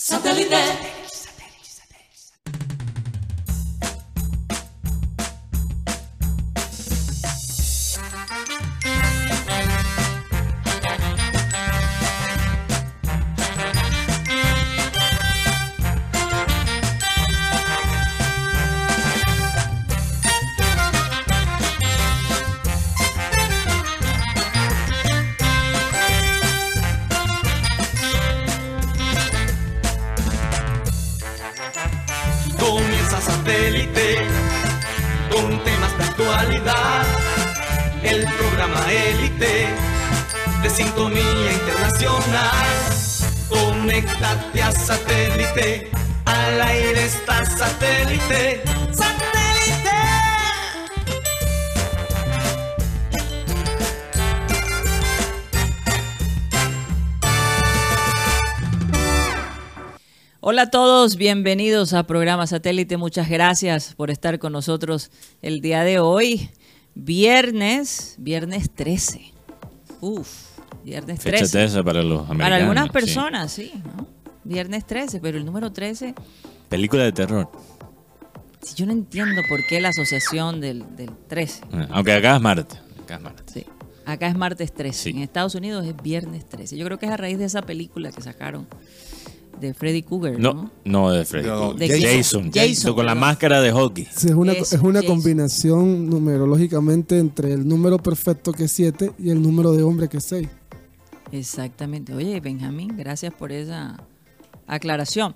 Satellite. Todos, bienvenidos a Programa Satélite. Muchas gracias por estar con nosotros el día de hoy. Viernes, viernes 13. Uf, viernes Fecha 13. tensa para los americanos. Para algunas personas, sí. ¿no? Viernes 13, pero el número 13, Película de terror. si yo no entiendo por qué la asociación del, del 13. Eh, Aunque acá es martes. Acá es martes. Sí. Acá es martes 13. Sí. En Estados Unidos es viernes 13. Yo creo que es a raíz de esa película que sacaron de Freddy Krueger, ¿no? No, no de Freddy. No, ¿De Jason. Jason. Jason, con la máscara de hockey. Sí, es una, es una combinación numerológicamente entre el número perfecto que es 7 y el número de hombre que es 6. Exactamente. Oye, Benjamín, gracias por esa aclaración.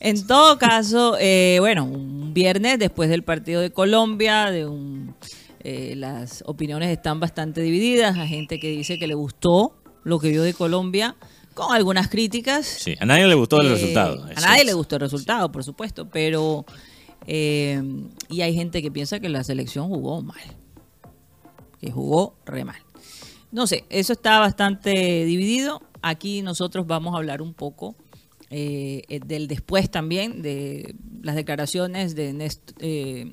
En todo caso, eh, bueno, un viernes después del partido de Colombia, de un, eh, las opiniones están bastante divididas. Hay gente que dice que le gustó lo que vio de Colombia, con algunas críticas. Sí, a nadie le gustó el Eh, resultado. A nadie le gustó el resultado, por supuesto, pero eh, y hay gente que piensa que la selección jugó mal, que jugó re mal. No sé, eso está bastante dividido. Aquí nosotros vamos a hablar un poco eh, del después también, de las declaraciones de Nést- eh,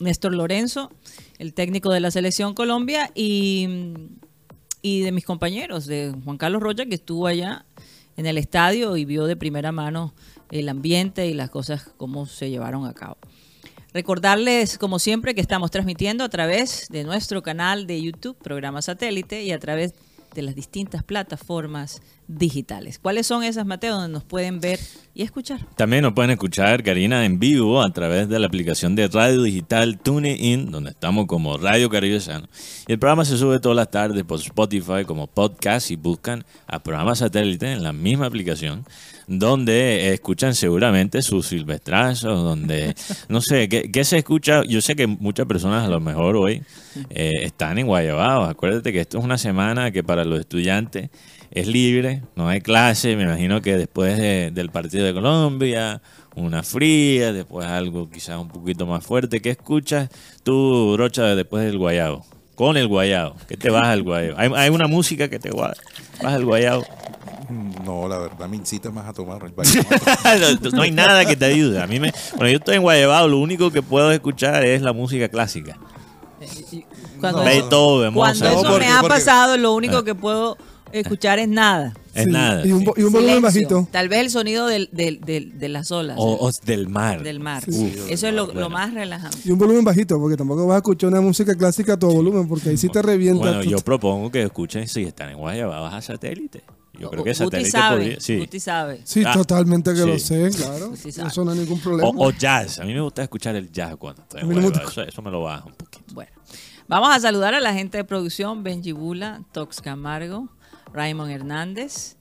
Néstor Lorenzo, el técnico de la selección Colombia, y, y de mis compañeros, de Juan Carlos Rocha, que estuvo allá en el estadio y vio de primera mano el ambiente y las cosas como se llevaron a cabo. Recordarles, como siempre, que estamos transmitiendo a través de nuestro canal de YouTube, programa satélite, y a través de las distintas plataformas digitales. ¿Cuáles son esas, Mateo, donde nos pueden ver y escuchar? También nos pueden escuchar, Karina, en vivo a través de la aplicación de radio digital TuneIn, donde estamos como Radio Caribe Sano. Y el programa se sube todas las tardes por Spotify como podcast y buscan a programa satélite en la misma aplicación, donde escuchan seguramente sus silvestrazos, donde, no sé, ¿qué, se escucha? Yo sé que muchas personas a lo mejor hoy eh, están en Guayabao. Acuérdate que esto es una semana que para los estudiantes es libre, no hay clase, me imagino que después de- del partido de Colombia, una fría, después algo quizás un poquito más fuerte. ¿Qué escuchas tú, Rocha, después del guayabo? Con el guayabo, ¿qué te baja el guayabo? ¿Hay, hay una música que te baja el guayabo? No, la verdad me incita más a tomar el no, no hay nada que te ayude. A mí me, cuando yo estoy en Guayabao, lo único que puedo escuchar es la música clásica. Cuando, Beethoven, cuando eso No, porque- me ha porque- pasado, lo único que puedo escuchar es nada. Es Sí, nada. Y un, sí. vo- y un volumen Silencio. bajito. Tal vez el sonido del, del- del- de las olas. O, o del mar. del mar. Uf, Eso es lo, bueno. lo más relajante. Y un volumen bajito, porque tampoco vas a escuchar una música clásica a todo volumen, porque ahí sí te revienta. Bueno, tu- yo propongo que escuchen si están en Guayabao a satélite. Yo creo que satélite sabe, podría. Sí. Guti sabe. Sí, Ah, totalmente que sí. lo sé, claro. No hay ningún problema. O, o jazz. A mí me gusta escuchar el jazz cuando estoy en. Eso, eso me lo baja un poquito. Bueno, vamos a saludar a la gente de producción, Benji Bula, Tox Camargo, Raymond Hernández,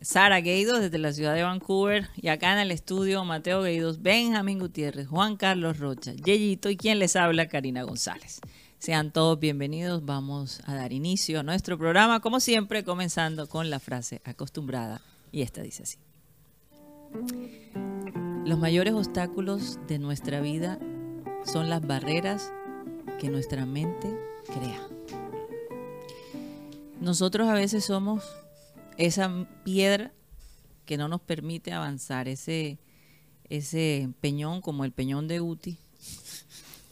Sara Gueidos desde la ciudad de Vancouver y acá en el estudio Mateo Gueidos, Benjamín Gutiérrez, Juan Carlos Rocha, Yeyito y quien les habla, Karina González. Sean todos bienvenidos, vamos a dar inicio a nuestro programa, como siempre, comenzando con la frase acostumbrada y esta dice así. Los mayores obstáculos de nuestra vida son las barreras que nuestra mente crea. Nosotros a veces somos esa piedra que no nos permite avanzar, ese, ese peñón como el peñón de Uti,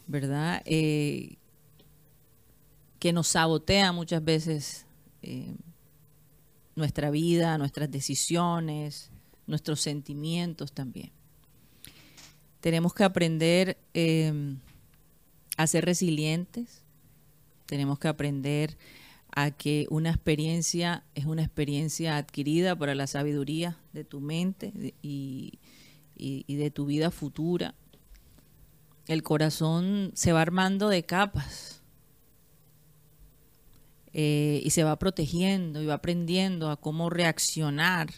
¿verdad? Eh, que nos sabotea muchas veces eh, nuestra vida, nuestras decisiones, nuestros sentimientos también. Tenemos que aprender eh, a ser resilientes, tenemos que aprender a que una experiencia es una experiencia adquirida para la sabiduría de tu mente y de tu vida futura. El corazón se va armando de capas eh, y se va protegiendo y va aprendiendo a cómo reaccionar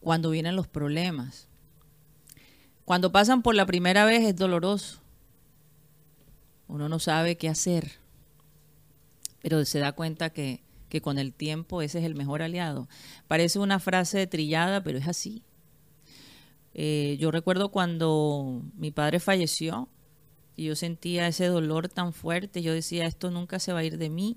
cuando vienen los problemas. Cuando pasan por la primera vez es doloroso. Uno no sabe qué hacer, pero se da cuenta que, que con el tiempo ese es el mejor aliado. Parece una frase trillada, pero es así. Eh, yo recuerdo cuando mi padre falleció y yo sentía ese dolor tan fuerte, yo decía, esto nunca se va a ir de mí.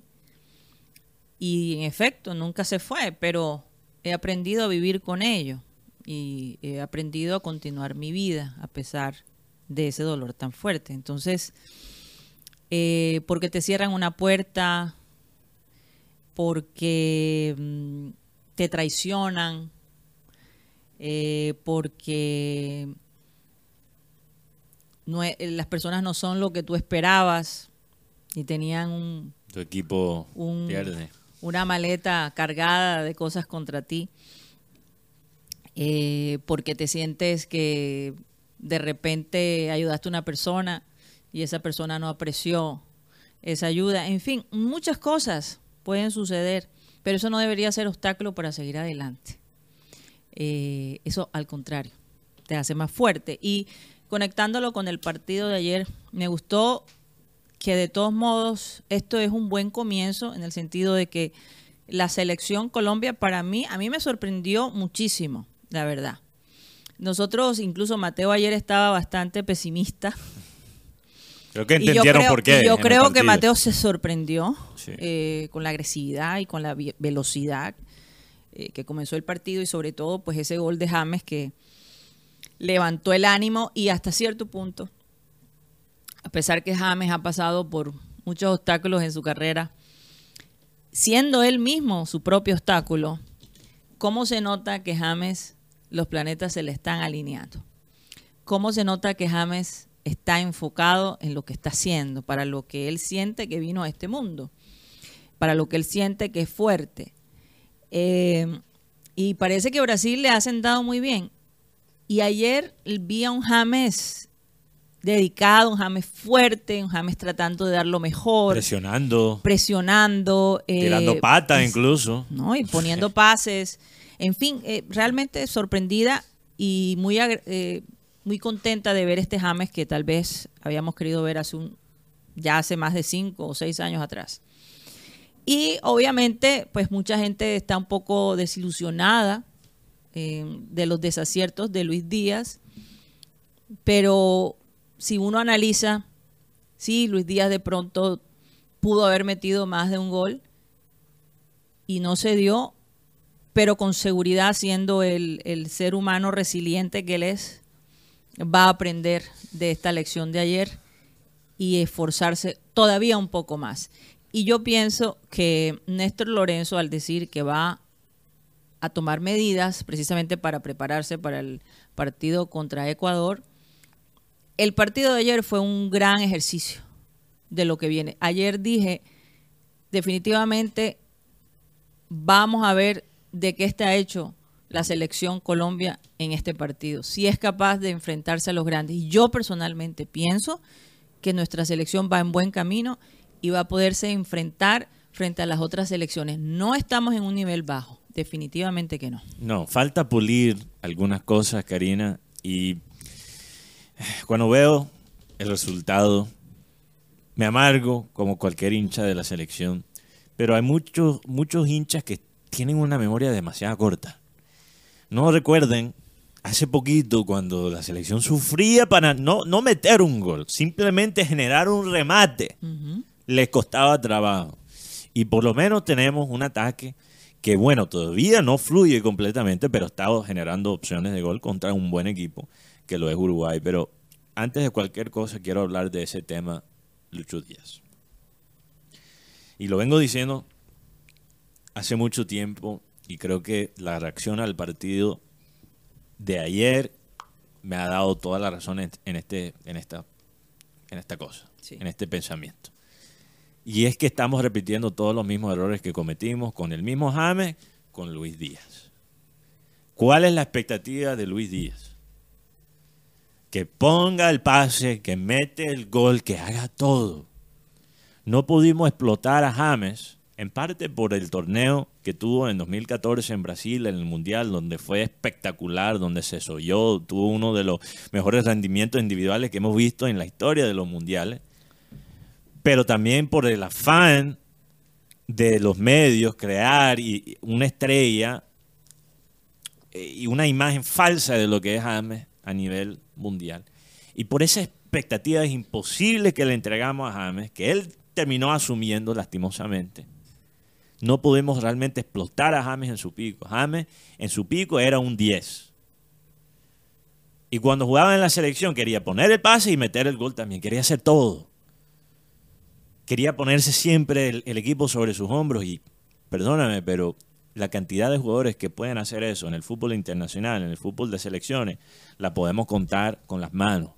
Y en efecto, nunca se fue, pero he aprendido a vivir con ello y he aprendido a continuar mi vida a pesar de ese dolor tan fuerte. Entonces, eh, porque te cierran una puerta, porque mm, te traicionan, eh, porque no e- las personas no son lo que tú esperabas y tenían un, Tu equipo un- pierde. una maleta cargada de cosas contra ti, eh, porque te sientes que de repente ayudaste a una persona y esa persona no apreció esa ayuda. En fin, muchas cosas pueden suceder, pero eso no debería ser obstáculo para seguir adelante. Eh, eso al contrario, te hace más fuerte. Y conectándolo con el partido de ayer, me gustó que de todos modos esto es un buen comienzo en el sentido de que la selección Colombia para mí, a mí me sorprendió muchísimo, la verdad. Nosotros, incluso Mateo ayer estaba bastante pesimista. Creo que entendieron creo- por qué. y yo creo que. Mateo se sorprendió Sí. eh, con la agresividad y con la velocidad eh, que comenzó el partido y sobre todo pues ese gol de James que levantó el ánimo y hasta cierto punto, a pesar que James ha pasado por muchos obstáculos en su carrera, siendo él mismo su propio obstáculo, ¿cómo se nota que James los planetas se le están alineando? ¿Cómo se nota que James está enfocado en lo que está haciendo, para lo que él siente que vino a este mundo, para lo que él siente que es fuerte? Eh, y parece que Brasil le ha sentado muy bien. Y ayer vi a un James dedicado, un James fuerte, un James tratando de dar lo mejor, Presionando, presionando, eh, tirando pata y- incluso. ¿no? Y poniendo pases. En fin, eh, realmente sorprendida y muy, eh, muy contenta de ver este James que tal vez habíamos querido ver hace un, ya hace más de cinco o seis años atrás. Y obviamente, pues mucha gente está un poco desilusionada eh, de los desaciertos de Luis Díaz, pero si uno analiza, sí, Luis Díaz de pronto pudo haber metido más de un gol y no se dio, pero con seguridad siendo el, el ser humano resiliente que él es, va a aprender de esta lección de ayer y esforzarse todavía un poco más. Y yo pienso que Néstor Lorenzo, al decir que va a tomar medidas precisamente para prepararse para el partido contra Ecuador, el partido de ayer fue un gran ejercicio de lo que viene. Ayer dije, definitivamente vamos a ver de qué está hecho la selección Colombia en este partido, si es capaz de enfrentarse a los grandes. Y yo personalmente pienso que nuestra selección va en buen camino y va a poderse enfrentar frente a las otras selecciones. No estamos en un nivel bajo, definitivamente que no. No, falta pulir algunas cosas, Karina, y cuando veo el resultado, me amargo como cualquier hincha de la selección, pero hay muchos, muchos hinchas que tienen una memoria demasiado corta. No recuerden, hace poquito cuando la selección sufría para no, no meter un gol, simplemente generar un remate, les costaba trabajo. Y por lo menos tenemos un ataque que, bueno, todavía no fluye completamente, pero está generando opciones de gol contra un buen equipo, que lo es Uruguay. Pero antes de cualquier cosa, quiero hablar de ese tema, Lucho Díaz. Y lo vengo diciendo hace mucho tiempo, y creo que la reacción al partido de ayer me ha dado toda la razón en, este, en, esta, en esta cosa, Sí. en este pensamiento. Y es que estamos repitiendo todos los mismos errores que cometimos con el mismo James, con Luis Díaz. ¿Cuál es la expectativa de Luis Díaz? Que ponga el pase, que mete el gol, que haga todo. No pudimos explotar a James, en parte por el torneo que tuvo en 2014 en Brasil, en el Mundial, donde fue espectacular, donde se soyó, tuvo uno de los mejores rendimientos individuales que hemos visto en la historia de los mundiales pero también por el afán de los medios crear y- una estrella eh, y una imagen falsa de lo que es James a nivel mundial. Y por esas expectativas imposibles que le entregamos a James, que él terminó asumiendo lastimosamente, no podemos realmente explotar a James en su pico. James en su pico era un 10. Y cuando jugaba en la selección quería poner el pase y meter el gol también, quería hacer todo quería ponerse siempre el, el equipo sobre sus hombros y perdóname, pero la cantidad de jugadores que pueden hacer eso en el fútbol internacional, en el fútbol de selecciones, la podemos contar con las manos.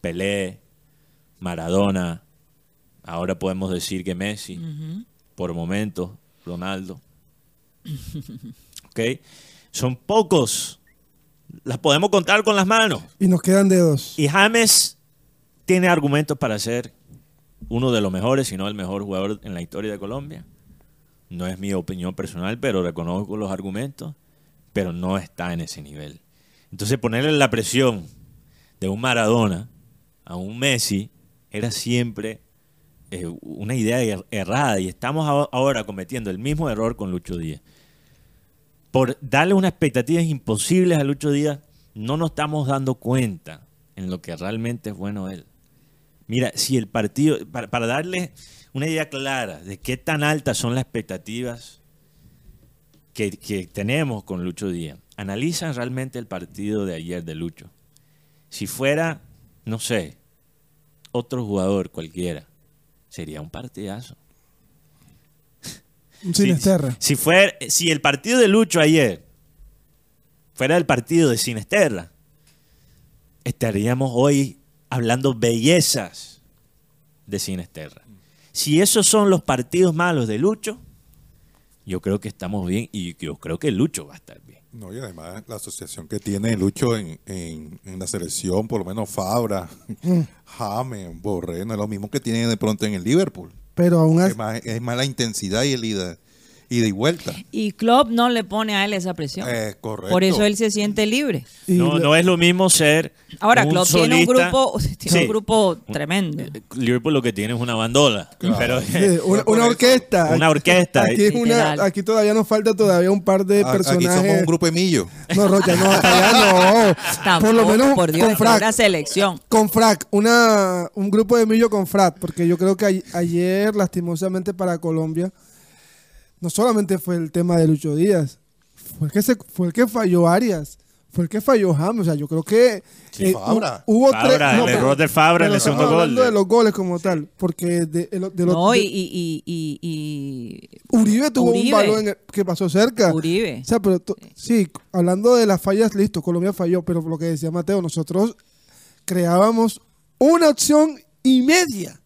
Pelé, Maradona, ahora podemos decir que Messi, por momentos, Ronaldo. ¿Ok? Son pocos. Las podemos contar con las manos. Y nos quedan dedos. Y James tiene argumentos para ser uno de los mejores, si no el mejor jugador en la historia de Colombia. No es mi opinión personal, pero reconozco los argumentos, pero no está en ese nivel. Entonces ponerle la presión de un Maradona a un Messi era siempre eh, una idea er- errada y estamos aho- ahora cometiendo el mismo error con Lucho Díaz. Por darle unas expectativas imposibles a Lucho Díaz, no nos estamos dando cuenta en lo que realmente es bueno él. Mira, si el partido, para, para darle una idea clara de qué tan altas son las expectativas que, que tenemos con Lucho Díaz, analizan realmente el partido de ayer de Lucho. Si fuera, no sé, otro jugador cualquiera, sería un partidazo. Un Si- Sinesterra. Si, fuera, si el partido de Lucho ayer fuera el partido de Sinesterra, estaríamos hoy hablando bellezas de Sinesterra. Si esos son los partidos malos de Lucho, yo creo que estamos bien y yo creo que Lucho va a estar bien. No, y además la asociación que tiene Lucho en, en, en la selección, por lo menos Fabra, James, Borré, no es lo mismo que tiene de pronto en el Liverpool. Pero aún así, Es más, es más la intensidad y el ida, y vuelta. Y Klopp no le pone a él esa presión. Eh, correcto. Por eso él se siente libre. No, no es lo mismo ser. Ahora, un Klopp tiene un grupo, tiene Sí. un grupo tremendo. Liverpool lo que tiene es una bandola. Pero, Sí, una, orquesta. Una orquesta. Aquí, es una- Literal. aquí todavía nos falta todavía un par de A- Aquí somos personajes. un grupo de millo. No, Rocha, no, hasta allá no. Tampoco, Por lo menos por Dios, con es una Frac. selección. Con Frac, una, un grupo de millo con Frac, porque yo creo que ayer, lastimosamente para Colombia, no solamente fue el tema de Lucho Díaz, fue el que, se, fue el que falló Arias, fue el que falló James. O sea, yo creo que Sí, eh, Fabra. hu- hubo Fabra, tres. el pero- error de Fabra en el segundo gol. hablando de los goles como tal, porque de, de lo- de los- No, y, de- y, y, y- y- Uribe tuvo Uribe. un balón en el- que pasó cerca. Uribe. O sea, pero to- sí, hablando de las fallas, listo, Colombia falló, pero lo que decía Mateo, nosotros creábamos una opción y media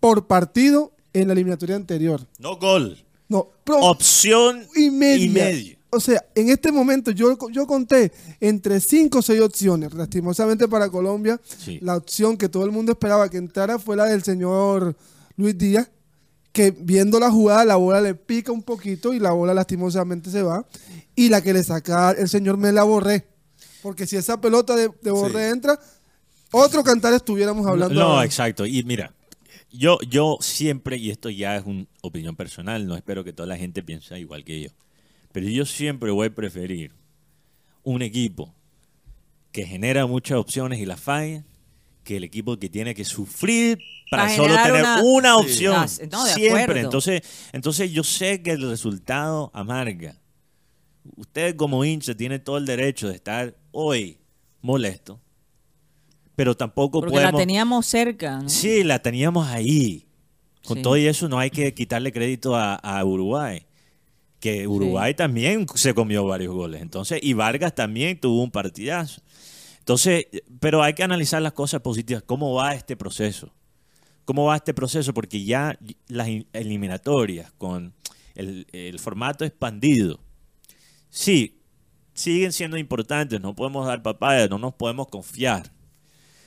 por partido en la eliminatoria anterior. No gol. No, pero Opción y media. y. O sea, en este momento yo, yo conté entre cinco o seis opciones. Lastimosamente para Colombia, Sí. la opción que todo el mundo esperaba que entrara fue la del señor Luis Díaz, que viendo la jugada, la bola le pica un poquito y la bola lastimosamente se va. Y la que le saca el señor Mela Borré. Porque si esa pelota de, de Borré Sí. entra, otro cantar estuviéramos hablando. No, exacto. Y mira, yo, yo siempre, y esto ya es una opinión personal, no espero que toda la gente piense igual que yo, pero yo siempre voy a preferir un equipo que genera muchas opciones y las falla que el equipo que tiene que sufrir para Para solo tener una- opción. Ah, no, siempre. acuerdo. Entonces, entonces yo sé que el resultado amarga. Usted como hincha tiene todo el derecho de estar hoy molesto, pero tampoco porque podemos... la teníamos cerca. ¿no? Sí, la teníamos ahí. Con Sí. todo y eso no hay que quitarle crédito a, a Uruguay. que Uruguay también se comió varios goles. Entonces, y Vargas también tuvo un partidazo. Entonces, pero hay que analizar las cosas positivas. ¿Cómo va este proceso? ¿Cómo va este proceso? Porque ya las in- eliminatorias con el, el formato expandido, sí, siguen siendo importantes. No podemos dar papaya, no nos podemos confiar.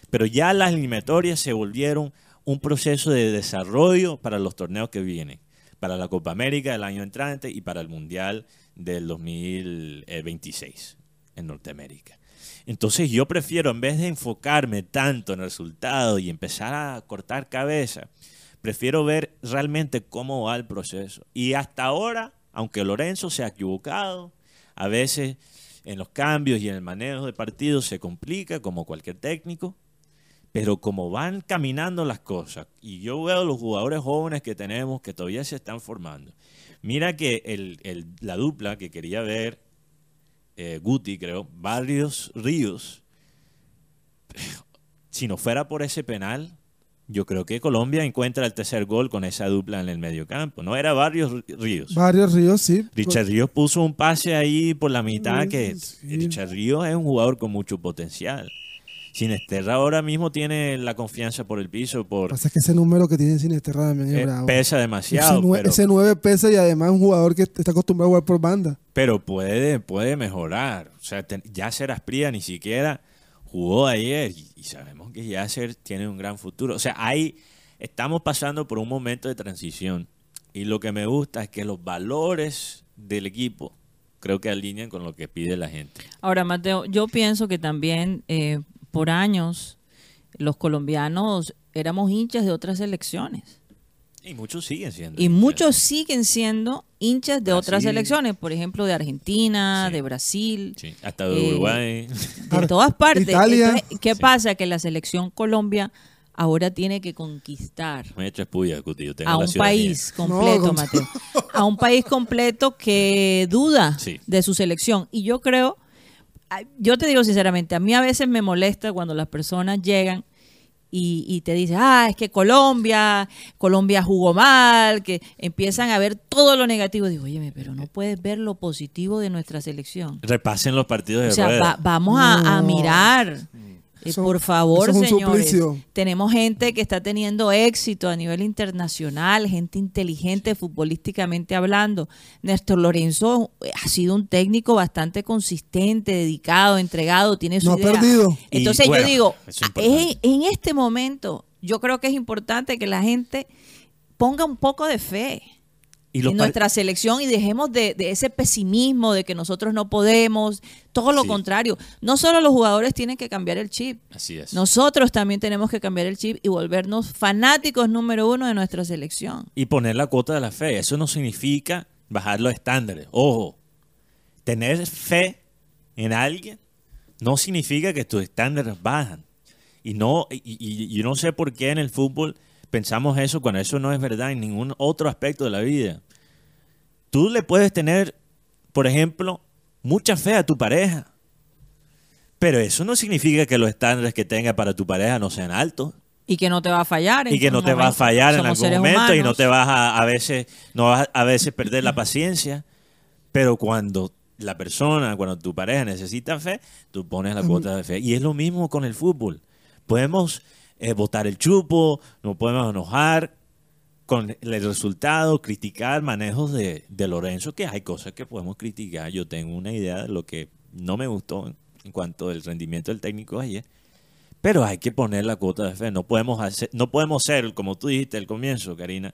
Pero ya las eliminatorias se volvieron un proceso de desarrollo para los torneos que vienen, para la Copa América del año entrante y para el Mundial del 2026 en Norteamérica. Entonces yo prefiero, en vez de enfocarme tanto en el resultado y empezar a cortar cabeza, prefiero ver realmente cómo va el proceso. Y hasta ahora, aunque Lorenzo se ha equivocado, a veces en los cambios y en el manejo de partidos se complica, como cualquier técnico, pero como van caminando las cosas, y yo veo los jugadores jóvenes que tenemos que todavía se están formando. Mira que el- el- la dupla que quería ver, eh, Guti, creo, Barrios Ríos, si no fuera por ese penal, yo creo que Colombia encuentra el tercer gol con esa dupla en el medio campo. No era Barrios Ríos. Varios ríos, sí. Richard Ríos puso un pase ahí por la mitad que Sí. Richard Ríos es un jugador con mucho potencial. Sinesterra ahora mismo tiene la confianza por el piso, por Pasa que ese número que tiene Sinisterra también es eh, bravo. pesa ese, demasiado, nue- pero, ese 9 pesa y además es un jugador que está acostumbrado a jugar por banda. pero puede, puede mejorar. O sea, Yasser Aspría ni siquiera jugó ayer y, y sabemos que Yasser tiene un gran futuro. O sea, hay, estamos pasando por un momento de transición y lo que me gusta es que los valores del equipo creo que alinean con lo que pide la gente. Ahora, Mateo, yo pienso que también eh, por años los colombianos éramos hinchas de otras selecciones. Y muchos siguen siendo. Y hinchas. muchos siguen siendo hinchas de otras selecciones, por ejemplo, de Argentina, Sí. de Brasil, Sí, hasta de Eh, Uruguay. de todas partes. Italia. Entonces, ¿Qué Sí. pasa? Que la selección Colombia ahora tiene que conquistar Me he hecho espuya, Cuti, yo tengo a un ciudadanía. país completo, No, Mateo. A un país completo que duda Sí. de su selección. Y yo creo, yo te digo sinceramente, a mí a veces me molesta cuando las personas llegan y, y te dicen, ah, es que Colombia, Colombia jugó mal, que empiezan a ver todo lo negativo. Digo, oye, pero no puedes ver lo positivo de nuestra selección. Repasen los partidos de O sea, va- vamos a, mirar. Eso- por favor, es señores. suplicio. Tenemos gente que está teniendo éxito a nivel internacional, gente inteligente futbolísticamente hablando. Néstor Lorenzo eh, ha sido un técnico bastante consistente, dedicado, entregado, tiene su No ha perdido. Y, Entonces bueno, yo digo, es ah, en este momento, yo creo que es importante que la gente ponga un poco de fe Y en nuestra selección y dejemos de, de ese pesimismo de que nosotros no podemos, todo lo Sí. contrario. No solo los jugadores tienen que cambiar el chip, Así es. nosotros también tenemos que cambiar el chip y volvernos fanáticos número uno de nuestra selección. Y poner la cuota de la fe. Eso no significa bajar los estándares. Ojo, tener fe en alguien no significa que tus estándares bajan. Y no, y, y- y yo no sé por qué en el fútbol pensamos eso cuando eso no es verdad en ningún otro aspecto de la vida. Tú le puedes tener, por ejemplo, mucha fe a tu pareja. Pero eso no significa que los estándares que tenga para tu pareja no sean altos. Y que no te va a fallar. y que no te va a fallar en algún momento y no te vas a, a veces no vas a veces perder la paciencia pero cuando la persona cuando tu pareja necesita fe tú pones la cuota de fe y es lo mismo con el fútbol podemos eh, botar el chupo no podemos enojar con el resultado criticar manejos de, de Lorenzo que hay cosas que podemos criticar yo tengo una idea de lo que no me gustó en, cuanto al rendimiento del técnico ayer pero hay que poner la cuota de fe. No podemos no podemos ser, como tú dijiste al comienzo, Karina,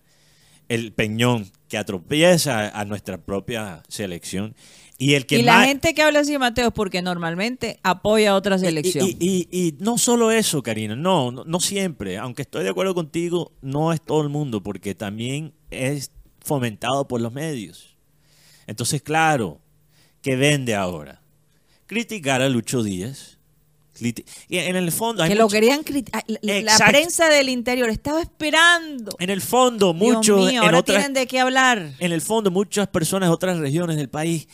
el peñón que atropieza a nuestra propia selección. Y el que Y la más- gente que habla así, Mateo, es porque normalmente apoya a otra selección. y, y- y- y no solo eso, Karina, no, no, no siempre. Aunque estoy de acuerdo contigo, no es todo el mundo, porque también es fomentado por los medios. Entonces, claro, ¿qué vende ahora? Criticar a Lucho Díaz. Y en el fondo hay que lo querían crit- ah, la- Exacto. prensa del interior estaba esperando. En el fondo, Dios muchos mío, en ahora otras, tienen de qué hablar. en el fondo, muchas personas de otras regiones del país,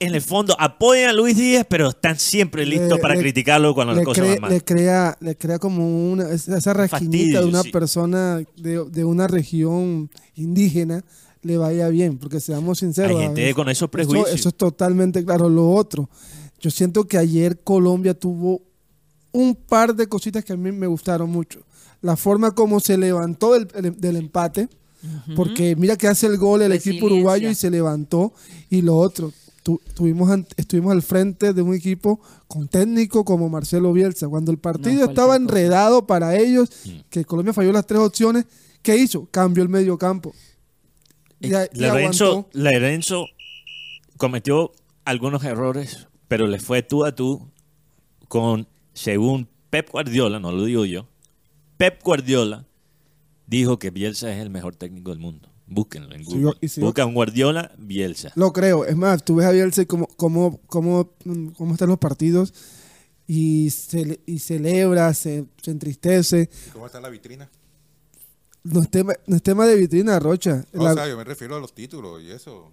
en el fondo, apoyan a Luis Díaz, pero están siempre listos Le- para le- criticarlo cuando las le, cosas van mal. le crea le crea como una esa Fastidio, de una sí. persona de, de una región indígena le vaya bien, porque seamos sinceros. Hay a gente con esos eso, prejuicios. eso es totalmente claro. Lo otro, yo siento que ayer Colombia tuvo un par de cositas que a mí me gustaron mucho. La forma como se levantó del, del empate, porque mira que hace el gol el equipo uruguayo y se levantó. Y lo otro, tu- tuvimos estuvimos al frente de un equipo con técnico como Marcelo Bielsa. Cuando el partido No, estaba enredado para ellos, Mm. que Colombia falló las tres opciones, ¿qué hizo? Cambió el medio campo. Y, a- y Lorenzo. Lorenzo cometió algunos errores, pero le fue tú a tú con, según Pep Guardiola, no lo digo yo, Pep Guardiola dijo que Bielsa es el mejor técnico del mundo. Búsquenlo en Google. y sí. Buscan Guardiola, Bielsa. Lo creo. Es más, tú ves a Bielsa y cómo, cómo, cómo, cómo están los partidos y, cele- y celebra, se, se entristece. ¿Cómo está la vitrina? No es tema, no es tema de vitrina, Rocha. O La- sea, yo me refiero a los títulos y eso.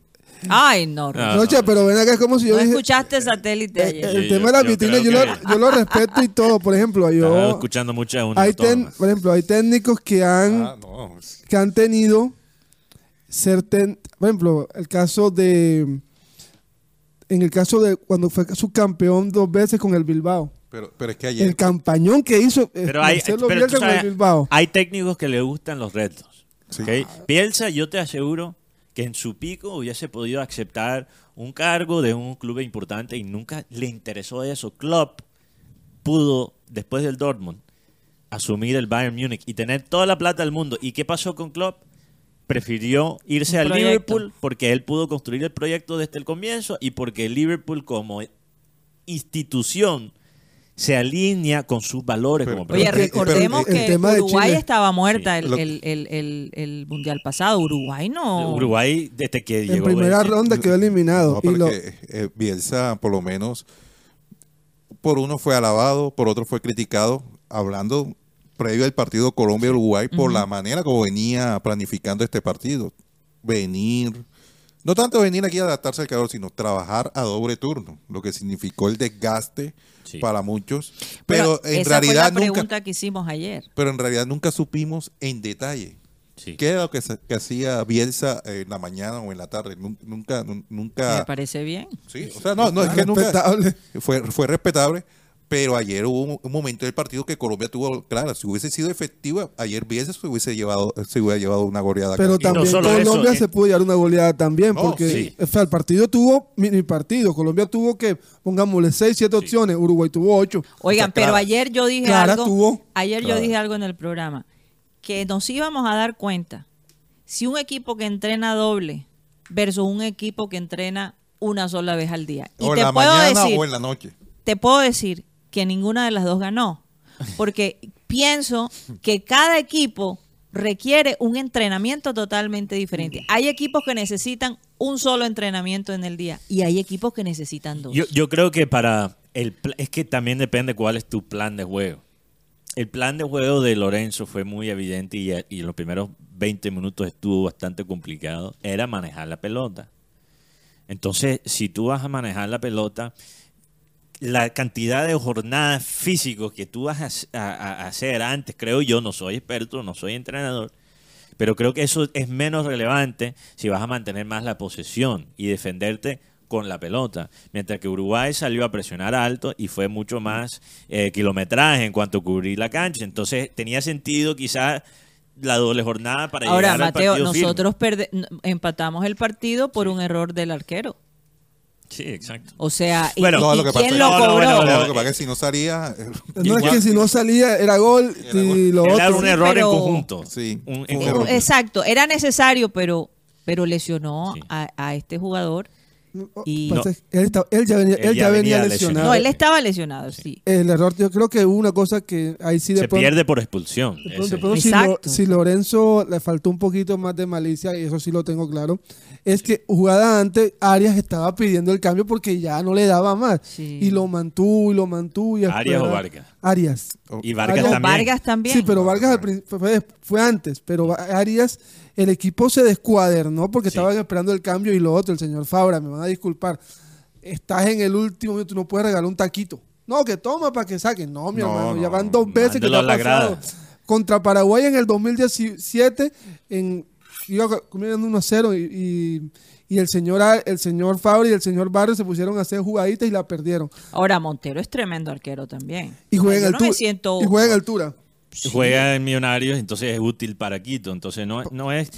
Ay, no. Ah, Rocha, no. pero ven acá, es como si yo No dije... escuchaste satélite eh, ayer. el Sí, tema yo- de la yo vitrina, creo yo lo, yo lo respeto y todo. Por ejemplo, Estaba yo... escuchando mucha Hay ten- por ejemplo, hay técnicos que han... Ah, no. que han tenido ser ten- por ejemplo el caso de en el caso de cuando fue subcampeón dos veces con el Bilbao Pero, pero es que ayer. el campañón que hizo eh, Pero hay, Marcelo pero Bielsa tú con sabes, el Bilbao hay técnicos que le gustan los retos. Sí. ¿ok? Bielsa, yo te aseguro que en su pico hubiese podido aceptar un cargo de un club importante y nunca le interesó eso. Klopp pudo, después del Dortmund, asumir el Bayern Múnich y tener toda la plata del mundo. ¿Y qué pasó con Klopp? Prefirió irse al. Liverpool porque él pudo construir el proyecto desde el comienzo y porque el Liverpool como institución se alinea con sus valores Pero- como Oye, recordemos pero que Uruguay Chile- estaba muerta Sí. el, el, el, el, el mundial pasado. Uruguay no. Uruguay, desde que en llegó primera Messi, ronda quedó eliminado No, y lo- que, eh, Bielsa, por lo menos, por uno fue alabado, por otro fue criticado, hablando previo al partido Colombia-Uruguay, por la manera como venía planificando este partido. Venir, no tanto venir aquí a adaptarse al calor, sino trabajar a doble turno, lo que significó el desgaste Sí. para muchos. Pero Pero en esa realidad fue la nunca, pregunta que hicimos ayer. pero en realidad nunca supimos en detalle Sí. qué era lo que, que hacía Bielsa en la mañana o en la tarde. Nun- Nunca, nun- nunca. Me parece bien. Sí, o sea, no, no, es que nunca fue, fue respetable, pero ayer hubo un, un momento del partido que Colombia tuvo, claro, si hubiese sido efectiva, ayer Bielsa se hubiese llevado, se hubiera llevado una goleada. pero no también solo Colombia eso, se eh. pudo llevar una goleada también No, porque sí. o sea, el partido tuvo mini partido Colombia tuvo que pongámosle 6, 7 opciones Uruguay tuvo 8 Oigan, O sea, pero Clara- ayer yo dije Clara algo. tuvo. Ayer yo dije algo en el programa que nos íbamos a dar cuenta si un equipo que entrena doble versus un equipo que entrena una sola vez al día. Y o en te la puedo mañana decir, o en la noche. te puedo decir que ninguna de las dos ganó, porque pienso que cada equipo requiere un entrenamiento totalmente diferente. Hay equipos que necesitan un solo entrenamiento en el día y hay equipos que necesitan dos. Yo, creo que para el es que también depende cuál es tu plan de juego. El plan de juego de Lorenzo fue muy evidente y, y en los primeros 20 minutos estuvo bastante complicado. Era manejar la pelota. Entonces, si tú vas a manejar la pelota, la cantidad de jornadas físicos que tú vas a, hac- a- a hacer antes, creo yo, no soy experto, no soy entrenador, pero creo que eso es menos relevante si vas a mantener más la posesión y defenderte con la pelota. Mientras que Uruguay salió a presionar alto y fue mucho más eh, kilometraje en cuanto a cubrir la cancha. Entonces tenía sentido quizás la doble jornada para Ahora, llegar al Mateo, partido firme. nosotros empatamos el partido por un error del arquero. Sí, exacto. O sea, ¿y- Bueno, ¿y, No, lo que pasa quién lo no, no, cobró? bueno, Lo que pasa es que si no salía, no es que si no salía era gol Era y lo Era otro un error pero- en conjunto. Sí, Un- fue en un error. conjunto. Exacto, era necesario, pero, pero lesionó Sí. a, a este jugador. Y- Pasa es que él, está- él ya venía, Él él ya ya venía venía lesionado. lesionado. No, él estaba lesionado, sí. El error, yo creo que hubo una cosa que ahí sí de Se pronto- pierde por expulsión. de pronto- ese. de pronto si, Lo- Exacto. si Lorenzo le faltó un poquito más de malicia, y eso sí lo tengo claro, es que jugada antes, Arias estaba pidiendo el cambio porque ya no le daba más. Sí. Y lo mantuvo y lo mantuvo. Y ¿Arias o Vargas? Arias. Y Vargas Arias- también. Vargas también. Sí, pero Vargas fue- fue antes, pero Arias, el equipo se descuadernó porque Sí. estaban esperando el cambio y lo otro, el señor Fabra, me van a disculpar, estás en el último minuto, no puedes regalar un taquito. No, que toma para que saquen. No, mi No, hermano, no, ya van dos veces que te ha pasado. grada. Contra Paraguay en el 2017, en iba comiendo 1 a 0 y, y, y el señor el señor Fabri y el señor Barrio se pusieron a hacer jugaditas y la perdieron. Ahora, Montero es tremendo arquero también. Y juega en no altura. Y juega en altura. Juega en Millonarios, entonces es útil para Quito. Entonces no, no es...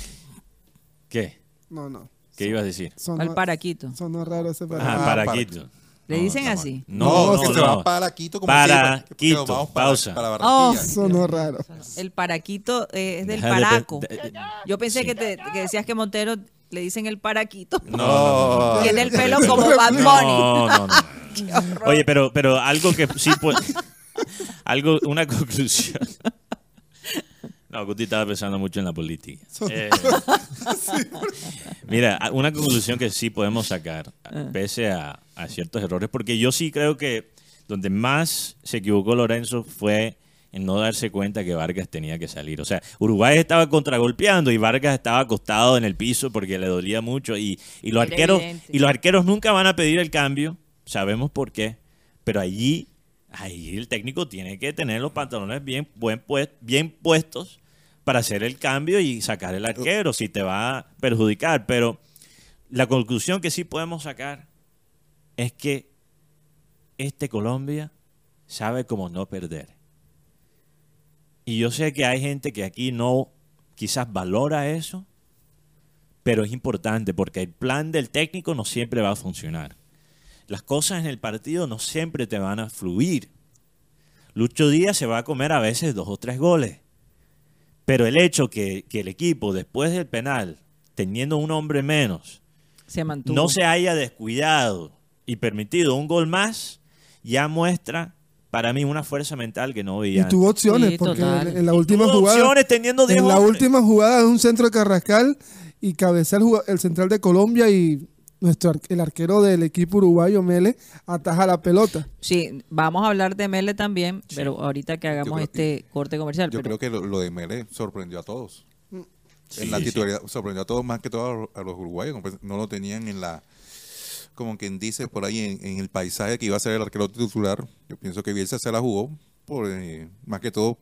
¿Qué? No, no. ¿Qué ibas a decir? Sonó, Al Paraquito. sonó raro ese Ah, para. para, para Quito. ¿Le dicen no, así? No, no, que no. se va para Quito como Para que Quito, vamos para, pausa. para Oh. Sonó raro. El Paraquito eh, es del Paraco. de- de- Yo pensé que, te, que decías que Montero le dicen el Paraquito. No, no, no. Tiene el pelo como Bad Bunny. No, no, no. Oye, pero, pero algo que sí puede. algo, una conclusión. No, Guti estaba pensando mucho en la política. Eh, mira, una conclusión que sí podemos sacar, pese a, a ciertos errores, porque yo sí creo que donde más se equivocó Lorenzo fue en no darse cuenta que Vargas tenía que salir. O sea, Uruguay estaba contragolpeando y Vargas estaba acostado en el piso porque le dolía mucho y, y los Era arqueros evidente. y los arqueros nunca van a pedir el cambio, sabemos por qué, pero allí ahí el técnico tiene que tener los pantalones bien buen bien puestos para hacer el cambio y sacar el arquero si te va a perjudicar, pero la conclusión que sí podemos sacar es que este Colombia sabe cómo no perder. Y yo sé que hay gente que aquí no quizás valora eso, pero es importante porque el plan del técnico no siempre va a funcionar. Las cosas en el partido no siempre te van a fluir. Lucho Díaz se va a comer a veces dos o tres goles. Pero el hecho que, que el equipo, después del penal, teniendo un hombre menos, Se no se haya descuidado y permitido un gol más, ya muestra para mí una fuerza mental que no veía. Y tuvo opciones, Sí, porque total. en, en la última tuvo jugada. opciones teniendo 10 En la última jugada de un centro de Carrascal y cabecea el, juga- el central de Colombia y nuestro ar- el arquero del equipo uruguayo Mele ataja la pelota. Sí, vamos a hablar de Mele también, Sí. pero ahorita que hagamos este corte comercial. Yo pero- creo que lo, lo de Mele sorprendió a todos. Sí, en la sí. titularidad sorprendió a todos más que todo a los, uruguayos. como No lo tenían en la, como quien dice por ahí, en, en el paisaje que iba a ser el arquero titular. Yo pienso que Bielsa se la jugó, por eh, más que todo.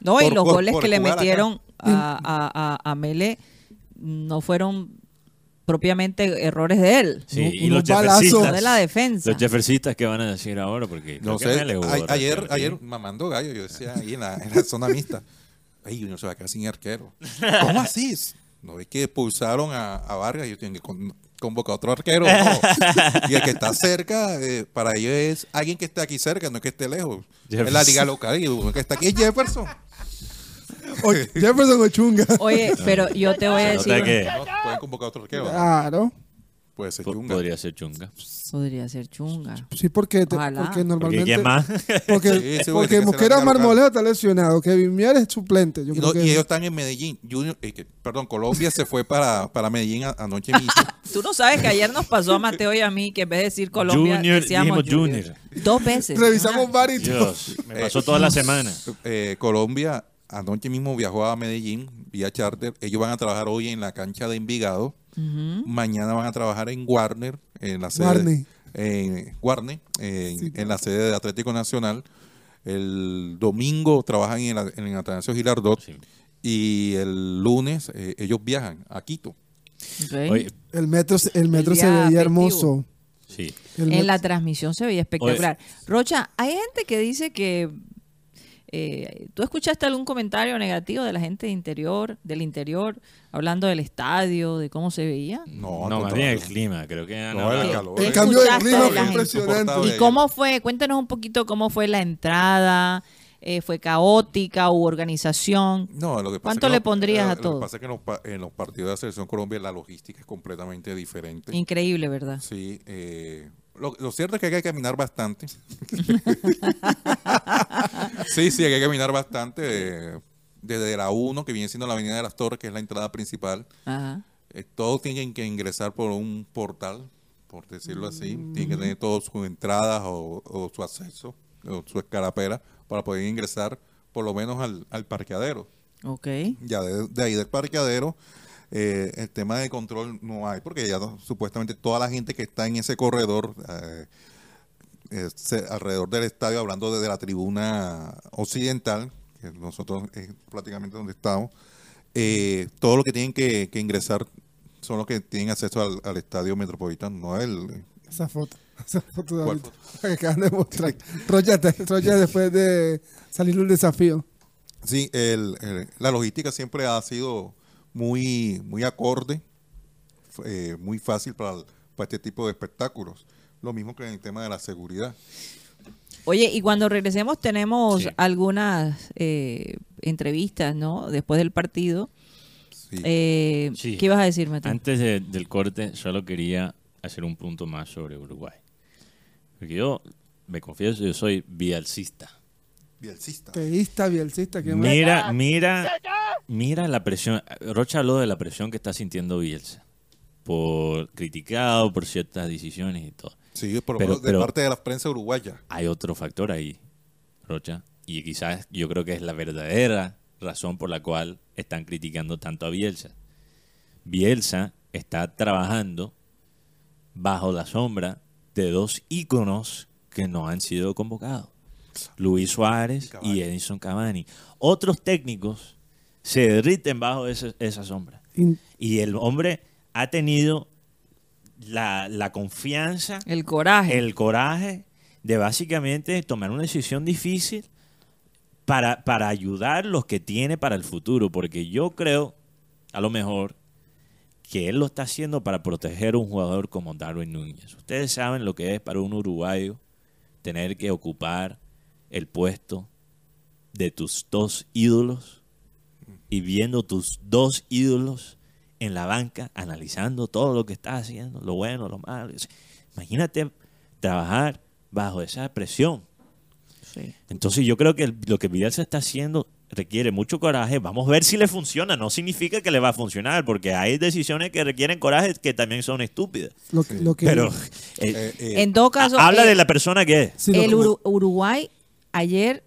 No, y los por- goles por que le metieron a, a, a, a Mele no fueron propiamente errores de él, Sí, Unos y los balazos. jeffercistas. de la defensa. Los jeffercistas que van a decir ahora, porque No sé, a- ayer, ayer ¿sí? mamando gallo, yo decía ahí en la, en la zona mixta, ay, uno se va a quedar sin arquero. ¿Cómo así? No es que expulsaron a, a Vargas y yo tengo que con- convocar a otro arquero. no. Y el que está cerca, eh, para ellos es alguien que esté aquí cerca, no es que esté lejos. Es la Jefferson. liga local y uno que está aquí es Jefferson. O- Jefferson Ochunga. Oye, pero yo te voy a decir, nota que No, pueden convocar a otro arquero. ¿no? Claro. Puede ser po- chunga. podría ser chunga. podría ser chunga. Sí, porque, te- Ojalá. porque Porque normalmente. ¿quién más? Porque, Sí, sí, porque porque tiene que Mosquera la Marmolejo está lesionado. Kevin Mier es suplente. Yo Y, creo no- que y ellos están en Medellín. Junior, eh, que- perdón, Colombia se fue para, para Medellín a- anoche mismo. Tú no sabes que ayer nos pasó a Mateo y a mí que en vez de decir Colombia Junior, decíamos dijimos Junior. Dos veces. revisamos varios. Dios, me pasó toda la semana. Eh, Colombia anoche mismo viajó a Medellín vía charter. Ellos van a trabajar hoy en la cancha de Envigado. Mañana van a trabajar en Warner, en la sede. Warner. en Warner, en, Sí. en la sede de Atlético Nacional. El domingo trabajan en, la, en el Atanasio Girardot. Sí. Y el lunes eh, ellos viajan a Quito. Oye, El metro, se- el metro se veía hermoso. sí. En la transmisión se veía espectacular. Rocha, hay gente que dice que eh, ¿Tú escuchaste algún comentario negativo de la gente de interior, del interior, hablando del estadio, de cómo se veía? No, No, más bien el clima, creo que No, hablado. el calor. ¿Qué El cambio de escuchaste clima fue impresionante. ¿Y cómo fue? Cuéntanos un poquito cómo fue la entrada. Eh, ¿Fue caótica? ¿Hubo organización? No, lo que pasa ¿Cuánto es que le no- pondrías eh, a Lo todo? que pasa es que en los, pa- en los partidos de la Selección Colombia la logística es completamente diferente. Increíble, ¿verdad? Sí, eh, lo, lo cierto es que hay que caminar bastante. sí, sí, hay que caminar bastante. eh, desde la 1, que viene siendo la Avenida de las Torres, que es la entrada principal. Ajá. eh, todos tienen que ingresar por un portal, por decirlo así. Tienen que tener todas sus entradas o, o su acceso, o su escarapela, para poder ingresar por lo menos al, al parqueadero. Ok. Ya de, de ahí del parqueadero, eh, el tema de control no hay, porque ya no- supuestamente toda la gente que está en ese corredor, eh, eh, alrededor del estadio, hablando desde la tribuna occidental, que nosotros es prácticamente donde estamos, eh, todo lo que tienen que, que ingresar son los que tienen acceso al, al estadio metropolitano, no el... Esa foto. Esa foto de ¿Cuál ahorita, que acaban de mostrar. Rocha después de salir un desafío. Sí, el, el- la logística siempre ha sido muy, muy acorde, eh, muy fácil para, para este tipo de espectáculos. Lo mismo que en el tema de la seguridad. Oye, y cuando regresemos tenemos Sí. algunas eh, entrevistas, ¿no? Después del partido. Sí. Eh, Sí. ¿Qué ibas a decir, Mateo? Antes de- del corte, solo quería hacer un punto más sobre Uruguay. Porque yo, me confieso, yo soy bielcista. Bielcista. Teísta, bielcista, que más. Mira, mira, la presión. Rocha habló de la presión que está sintiendo Bielsa. Por criticado por ciertas decisiones y todo. Sí, por lo Pero- menos de pero- parte de la prensa uruguaya. Hay otro factor ahí, Rocha. Y quizás yo creo que es la verdadera razón por la cual están criticando tanto a Bielsa. Bielsa está trabajando bajo la sombra de dos íconos que no han sido convocados. Luis Suárez y Edison Cavani. Otros técnicos se derriten bajo ese- esa sombra. In- Y el hombre ha tenido la, la confianza El coraje. el coraje de básicamente tomar una decisión difícil para, para ayudar los que tiene para el futuro, porque yo creo, a lo mejor, que él lo está haciendo para proteger a un jugador como Darwin Núñez. Ustedes saben lo que es para un uruguayo tener que ocupar el puesto de tus dos ídolos y viendo tus dos ídolos en la banca, analizando todo lo que estás haciendo, lo bueno, lo malo. Imagínate trabajar bajo esa presión. Sí. Entonces yo creo que el- lo que Bielsa está haciendo requiere mucho coraje. Vamos a ver si le funciona. No significa que le va a funcionar, porque hay decisiones que requieren coraje que también son estúpidas. Lo, que- lo que, Pero eh, Eh, eh, En todo caso, habla eh, de la persona que es. sí, el Uruguay ayer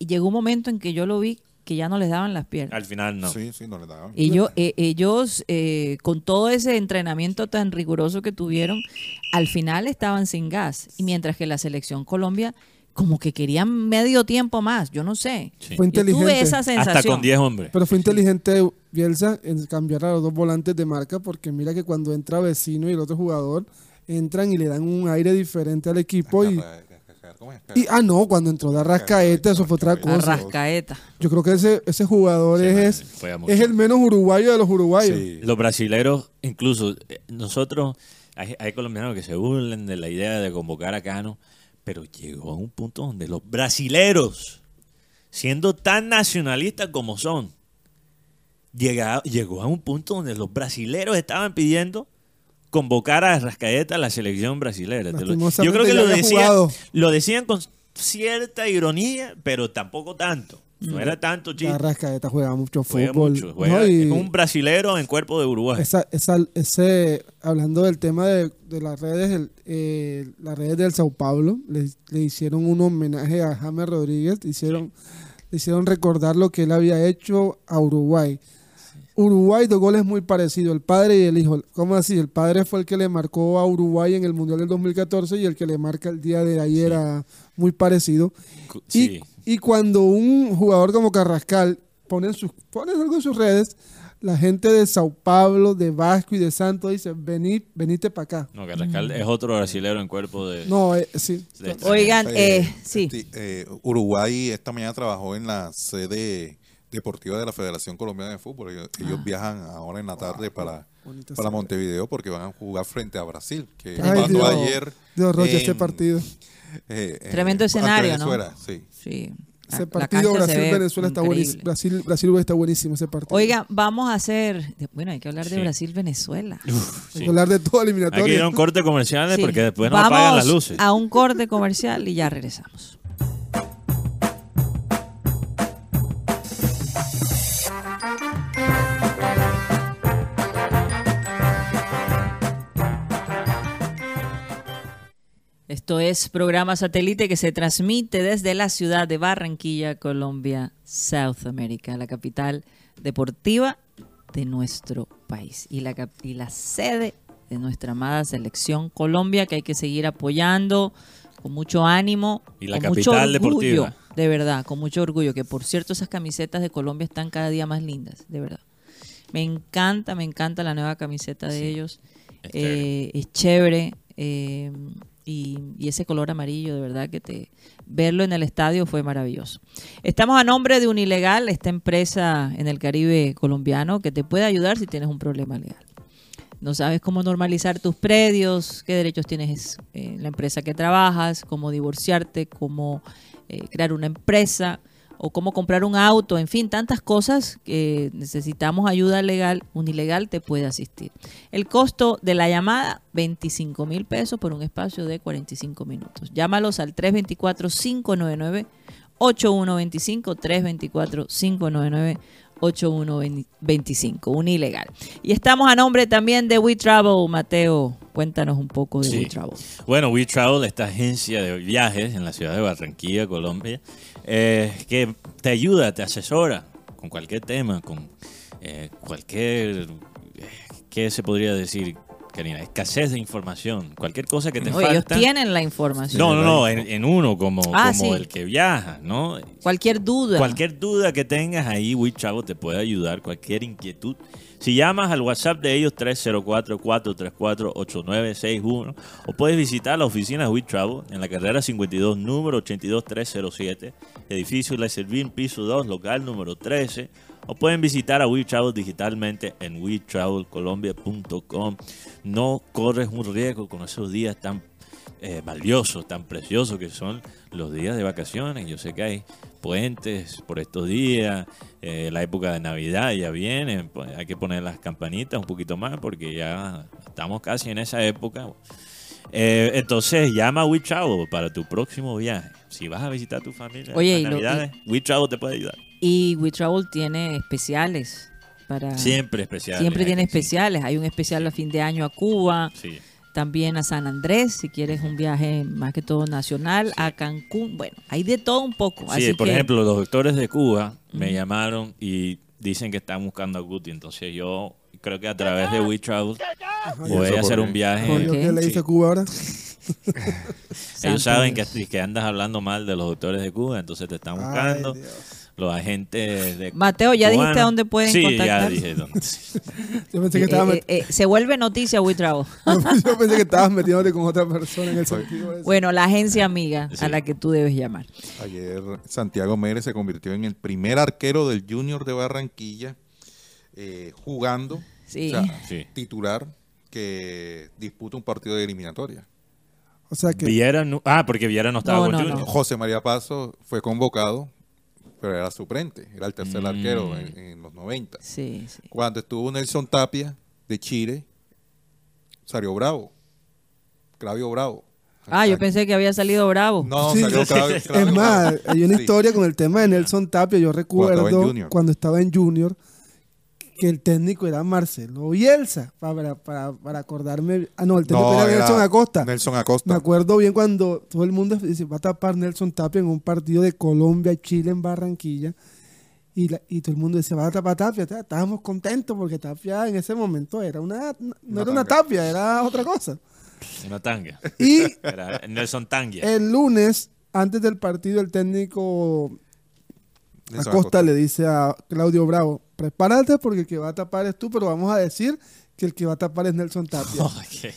llegó un momento en que yo lo vi que ya no les daban las piernas. Al final no. Sí, sí, no le daban. Ellos, eh, ellos eh, con todo ese entrenamiento tan riguroso que tuvieron, al final estaban sin gas. Y mientras que la selección Colombia, como que querían medio tiempo más, yo no sé. Sí. Fue Yo inteligente. tuve esa sensación. Hasta con 10 hombres. Pero fue inteligente Bielsa en cambiar a los dos volantes de marca porque mira que cuando entra vecino y el otro jugador entran y le dan un aire diferente al equipo y, ¿Cómo es? y ah no, cuando entró de Arrascaeta eso fue otra La cosa. rascaeta. Yo creo que ese, ese jugador Sí, es, es el menos uruguayo de los uruguayos. Sí. Los brasileros, incluso eh, nosotros, hay, hay colombianos que se burlen de la idea de convocar a Cano, pero llegó a un punto donde los brasileros, siendo tan nacionalistas como son, llega- llegó a un punto donde los brasileros estaban pidiendo convocar a Rascaeta a la selección brasilera. Yo creo que lo decían, jugado. lo decían con cierta ironía, pero tampoco tanto. No era tanto chiste. Arrascaeta juega mucho Juega fútbol. mucho, juega- ¿no? Y es un brasilero en cuerpo de Uruguay. esa, esa, ese, hablando del tema de, de las redes, el- eh, las redes del Sao Paulo le, le hicieron un homenaje a James Rodríguez, le hicieron, le hicieron recordar lo que él había hecho a Uruguay. Uruguay, dos goles muy parecidos, el padre y el hijo. ¿Cómo así? El padre fue el que le marcó a Uruguay en el Mundial del 2014 y el que le marca el día de ayer a muy parecido. Y, Sí. y cuando un jugador como Carrascal pone, en sus, pone algo en sus redes, la gente de Sao Paulo, de Vasco y de Santos dice, venid, venite para acá. No, Carrascal es otro brasilero en cuerpo de... No, eh, sí. de- Oigan, eh, sí. este, eh, Uruguay esta mañana trabajó en la sede deportiva de la Federación Colombiana de Fútbol. Ellos, ellos Ah. viajan ahora en la tarde para, para. Montevideo porque van a jugar frente a Brasil, que Ay, pasó Dios. ayer. Dios, Rocha, este en- partido. eh, eh, Tremendo escenario, ¿no? Sí. Ese partido Brasil-Venezuela está buenísimo. Brasil, Brasil está buenísimo ese partido. Oiga, vamos a hacer. Bueno, hay que hablar de Sí. Brasil-Venezuela. Hay que hablar de todo Hay que ir eliminatorio. a un corte comercial Sí. porque después no Vamos apagan las luces. A un corte comercial y ya regresamos. Esto es programa satélite que se transmite desde la ciudad de Barranquilla, Colombia, South America, la capital deportiva de nuestro país y la, y la sede de nuestra amada selección Colombia que hay que seguir apoyando con mucho ánimo Y la con mucho capital orgullo deportiva. de verdad, con mucho orgullo, que por cierto esas camisetas de Colombia están cada día más lindas, de verdad. Me encanta, me encanta la nueva camiseta de ellos. Es Eh, es chévere. eh, y, ese color amarillo, de verdad que te verlo en el estadio fue maravilloso. Estamos a nombre de Unilegal, esta empresa en el Caribe colombiano que te puede ayudar si tienes un problema legal. No sabes cómo normalizar tus predios, qué derechos tienes en la empresa que trabajas, cómo divorciarte, cómo eh, crear una empresa o cómo comprar un auto, en fin, tantas cosas que necesitamos ayuda legal, Unilegal te puede asistir. El costo de la llamada, 25 mil pesos por un espacio de 45 minutos. Llámalos al 324-599. 8125 324 599 8125 un ilegal y estamos a nombre también de We Travel Mateo cuéntanos un poco de Sí. We Travel Bueno, We Travel, esta agencia de viajes en la ciudad de Barranquilla, Colombia, eh, que te ayuda, te asesora con cualquier tema, con eh, cualquier, eh, ¿qué se podría decir, Karina? Escasez de información, cualquier cosa que te ellos falta. tienen la información No, no, no, en, en uno como, Ah, como sí. el que viaja, ¿no? cualquier duda Cualquier duda que tengas ahí, WeTravel te puede ayudar, cualquier inquietud. Si llamas al WhatsApp de ellos 304-434-8961 o puedes visitar la oficina de WeTravel en la carrera 52, número 82307, edificio La Servín, piso 2, local número 13 o pueden visitar a WeTravel digitalmente en wetravelcolombia.com. No corres un riesgo con esos días tan eh, valiosos, tan preciosos que son los días de vacaciones. Yo sé que hay puentes por estos días, eh, la época de Navidad ya viene, pues hay que poner las campanitas un poquito más porque ya estamos casi en esa época. Eh, entonces llama a WeTravel para tu próximo viaje. Si vas a visitar a tu familia Oye, en y Navidades, WeTravel te puede ayudar. y We Travel tiene especiales para Siempre especial. siempre tiene especiales hay un especial a fin de año a Cuba Sí. También a San Andrés si quieres un viaje más que todo nacional a Cancún bueno hay de todo un poco Sí, así por que- ejemplo, los doctores de Cuba me llamaron y dicen que están buscando a Guti. Entonces yo creo que a través de WeTravel voy a hacer un viaje. ¿Por Yo qué? le a Cuba ahora. Ellos saben que, que andas hablando mal de los doctores de Cuba, entonces te están Ay, buscando. Dios. Los agentes de Mateo, ¿ya dijiste dónde pueden sí, contactar? ya dije dónde. Yo pensé que estabas Eh, eh, eh, se vuelve noticia We Travel. yo pensé que estabas metiéndote con otra persona en el sentido ese. Bueno, la agencia amiga Sí. a la que tú debes llamar. Ayer Santiago Mérez se convirtió en el primer arquero del Junior de Barranquilla eh, jugando, Sí. o sea, Sí. titular que disputa un partido de eliminatoria. O sea que Viera no- ah, porque Viera no estaba No, con no, Junior. no. José María Paso fue convocado, pero era suplente, era el tercer Mm. arquero en, en los 90. Sí, sí. Cuando estuvo Nelson Tapia de Chile, salió Bravo, Clavio Bravo. Ah, yo pensé que había salido bravo. No, Sí. salió Clavio, Es más, hay una Sí. historia con el tema de Nelson Tapia. Yo recuerdo cuando estaba en Junior que el técnico era Marcelo Bielsa. Para, para, para acordarme. Ah, no, el técnico No, era, era Nelson Acosta. Nelson Me Acosta. acuerdo bien cuando todo el mundo dice, va a tapar Nelson Tapia en un partido de Colombia-Chile en Barranquilla. Y, la- y todo el mundo decía, va a tapar Tapia. Ta- Estábamos contentos porque Tapia en ese momento era una, no Una era una. Tapia, era otra cosa. Una tanga. Y Era Nelson Tangia. el lunes, antes del partido, el técnico Acosta le dice a Claudio Bravo, prepárate porque el que va a tapar es tú, pero vamos a decir que el que va a tapar es Nelson Tapia.